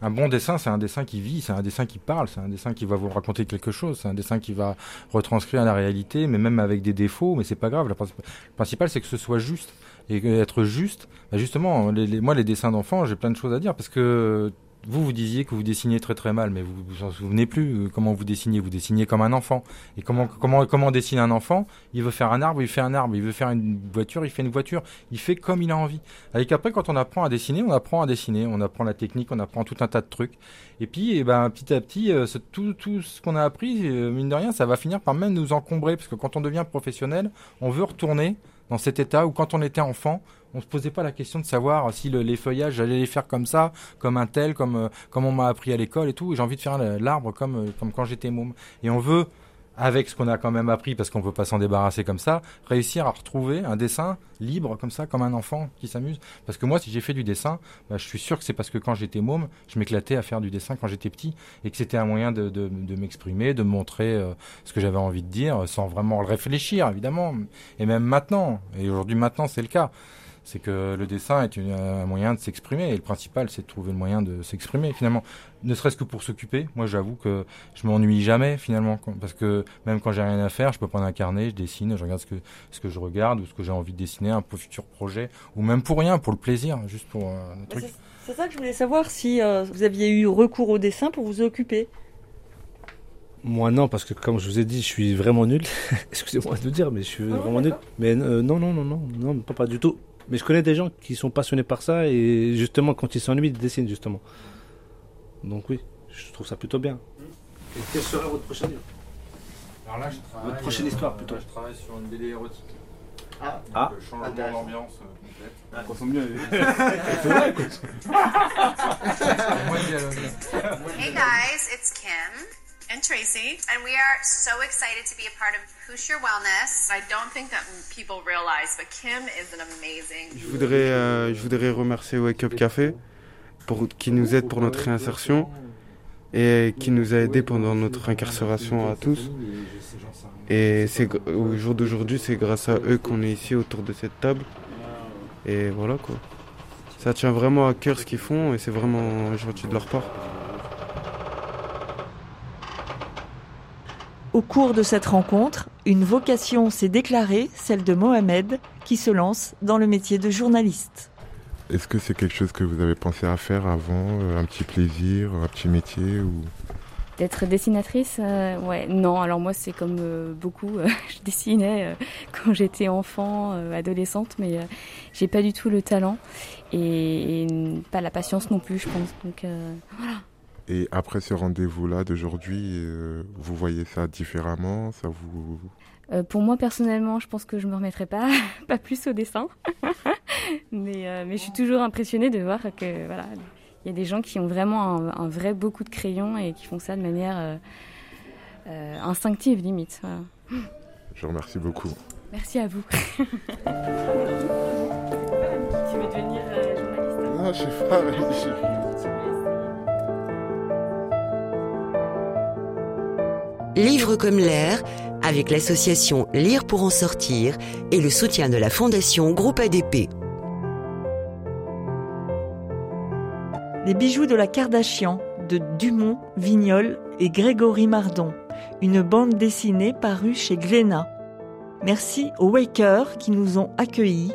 Un bon dessin, c'est un dessin qui vit, c'est un dessin qui parle, c'est un dessin qui va vous raconter quelque chose, c'est un dessin qui va retranscrire la réalité, mais même avec des défauts, mais c'est pas grave. Le princi- le principal, c'est que ce soit juste. Et être juste, bah, justement, les, les- moi, les dessins d'enfants, j'ai plein de choses à dire parce que vous, vous disiez que vous dessiniez très très mal, mais vous vous en souvenez plus euh, comment vous dessiniez. Vous dessiniez comme un enfant. Et comment comment comment dessine un enfant? Il veut faire un arbre, il fait un arbre. Il veut faire une voiture, il fait une voiture. Il fait comme il a envie. Avec après, quand on apprend à dessiner, on apprend à dessiner, on apprend la technique, on apprend tout un tas de trucs. Et puis, eh ben, petit à petit, euh, ce- tout, tout ce qu'on a appris, euh, mine de rien, ça va finir par même nous encombrer, parce que quand on devient professionnel, on veut retourner dans cet état où quand on était enfant, on se posait pas la question de savoir si le- les feuillages, j'allais les faire comme ça, comme un tel, comme, euh, comme on m'a appris à l'école et tout. J'ai envie de faire l'arbre comme, euh, comme quand j'étais môme. Et on veut, avec ce qu'on a quand même appris, parce qu'on peut pas s'en débarrasser comme ça, réussir à retrouver un dessin libre comme ça, comme un enfant qui s'amuse. Parce que moi, si j'ai fait du dessin, bah, je suis sûr que c'est parce que quand j'étais môme, je m'éclatais à faire du dessin quand j'étais petit, et que c'était un moyen de m'exprimer, de montrer euh, ce que j'avais envie de dire, sans vraiment le réfléchir, évidemment. Et même maintenant, et aujourd'hui maintenant, c'est le cas. C'est que le dessin est une- un moyen de s'exprimer, et le principal, c'est de trouver le moyen de s'exprimer, finalement. Ne serait-ce que pour s'occuper. Moi, j'avoue que je m'ennuie jamais, finalement, parce que même quand j'ai rien à faire, je peux prendre un carnet, je dessine, je regarde ce que, ce que je regarde, ou ce que j'ai envie de dessiner, un peu futur projet, ou même pour rien, pour le plaisir, juste pour euh, un Mais truc. c'est- ça que je voulais savoir si euh, vous aviez eu recours au dessin pour vous occuper. Moi non, parce que comme je vous ai dit, je suis vraiment nul. Excusez-moi de le dire, mais je suis vraiment nul. Mais euh, non, non, non, non, non, pas, pas du tout. Mais je connais des gens qui sont passionnés par ça et justement quand ils s'ennuient, ils dessinent justement. Donc oui, je trouve ça plutôt bien. Et quelle sera votre prochaine livre Alors là, je travaille, Votre prochaine euh, histoire, plutôt. Je travaille sur une BD érotique. Ah, Ah. le changement d'ambiance euh, complète. On sent bien. C'est vrai, écoute. Hey guys, it's Kim and Tracy, and we are so excited to be a part of Who's Your Wellness. I don't think that people realize, but Kim is an amazing. Je voudrais, euh, je voudrais remercier Wake Up Café pour, qui nous aide pour notre réinsertion et qui nous a aidés pendant notre incarcération à tous. Et c'est au jour d'aujourd'hui, c'est grâce à eux qu'on est ici autour de cette table. Et voilà quoi. Ça tient vraiment à cœur ce qu'ils font et c'est vraiment gentil de leur part. Au cours de cette rencontre, une vocation s'est déclarée, celle de Mohamed, qui se lance dans le métier de journaliste. Est-ce que c'est quelque chose que vous avez pensé à faire avant euh, Un petit plaisir, un petit métier ou... D'être dessinatrice, euh, ouais, non. Alors moi, c'est comme euh, beaucoup, euh, je dessinais euh, quand j'étais enfant, euh, adolescente, mais euh, j'ai pas du tout le talent et, et pas la patience non plus, je pense. Donc euh, voilà. Et après ce rendez-vous-là d'aujourd'hui, euh, vous voyez ça différemment Ça vous Euh, pour moi personnellement, je pense que je me remettrai pas, pas plus au dessin. mais, euh, mais je suis toujours impressionnée de voir que voilà, il y a des gens qui ont vraiment un, un vrai beaucoup de crayons et qui font ça de manière euh, euh, instinctive limite. voilà. Je vous remercie beaucoup. Merci à vous. tu veux devenir euh, journaliste? Non, je sais pas. Livre comme l'air, avec l'association Lire pour en sortir et le soutien de la Fondation Groupe ADP. Les bijoux de la Kardashian de Dumont, Vignol et Grégory Mardon. Une bande dessinée parue chez Glénat. Merci aux Wakers qui nous ont accueillis.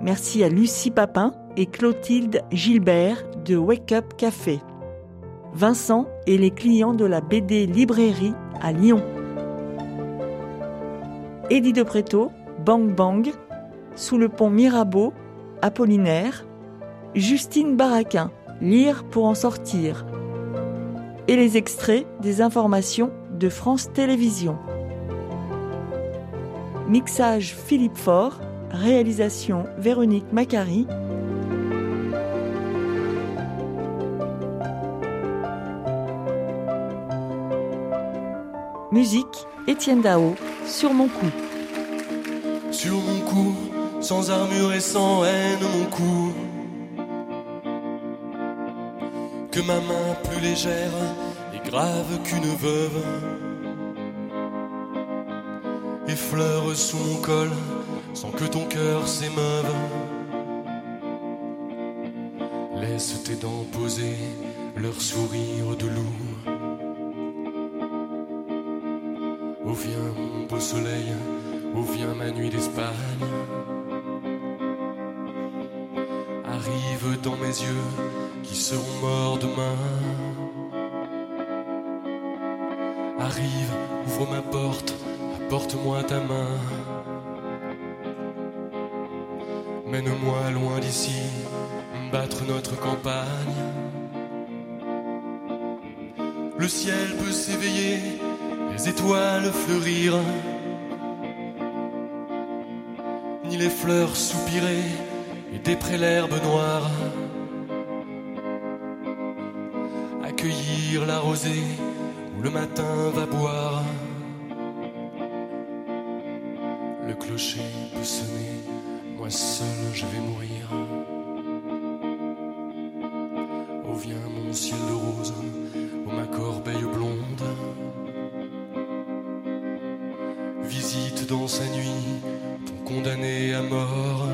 Merci à Lucie Papin et Clotilde Gilbert de Wake Up Café. Vincent et les clients de la BD Librairie à Lyon. Eddie de Préto, Bang Bang, Sous le pont Mirabeau, Apollinaire, Justine Baraquin, Lire pour en sortir. Et les extraits des informations de France Télévisions. Mixage Philippe Faure, réalisation Véronique Macari. Musique Étienne Dao sur mon cou. Sur mon cou, sans armure et sans haine, mon cou. Que ma main plus légère et grave qu'une veuve effleure sous mon col sans que ton cœur s'émeuve. Laisse tes dents poser leur sourire de loup. Nuit d'Espagne. Arrive dans mes yeux qui seront morts demain. Arrive, ouvre ma porte, apporte-moi ta main. Mène-moi loin d'ici, battre notre campagne. Le ciel peut s'éveiller, les étoiles fleurir, les fleurs soupirer et déprès l'herbe noire. Accueillir la rosée où le matin va boire. Le clocher peut sonner, moi seul je vais mourir. Oh viens mon ciel de rose, oh ma corbeille blonde. Visite dans sa nuit condamné à mort.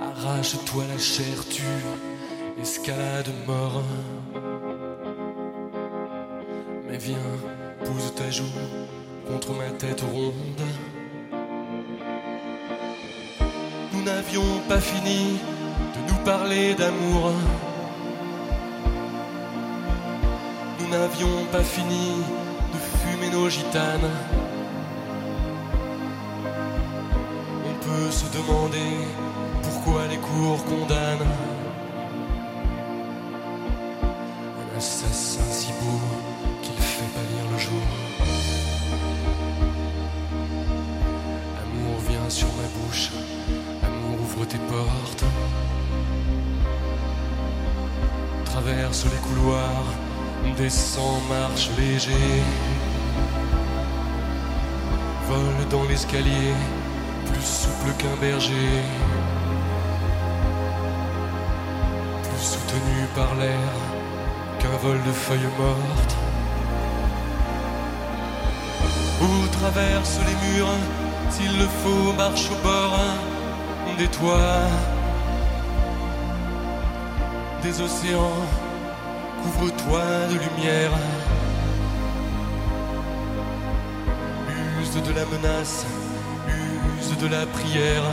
Arrache-toi la chair, tu escalade mort. Mais viens, pose ta joue contre ma tête ronde. Nous n'avions pas fini de nous parler d'amour. Nous n'avions pas fini de fumer nos gitanes. Se demander pourquoi les cours condamnent un assassin si beau qu'il fait pâlir le jour. Amour, viens sur ma bouche, amour, ouvre tes portes. Traverse les couloirs, descend, marche léger. Vole dans l'escalier, plus souple qu'un berger. Plus soutenu par l'air qu'un vol de feuilles mortes. Ou traverse les murs, s'il le faut, marche au bord des toits, des océans, couvre-toi de lumière. Use de la menace, de la prière.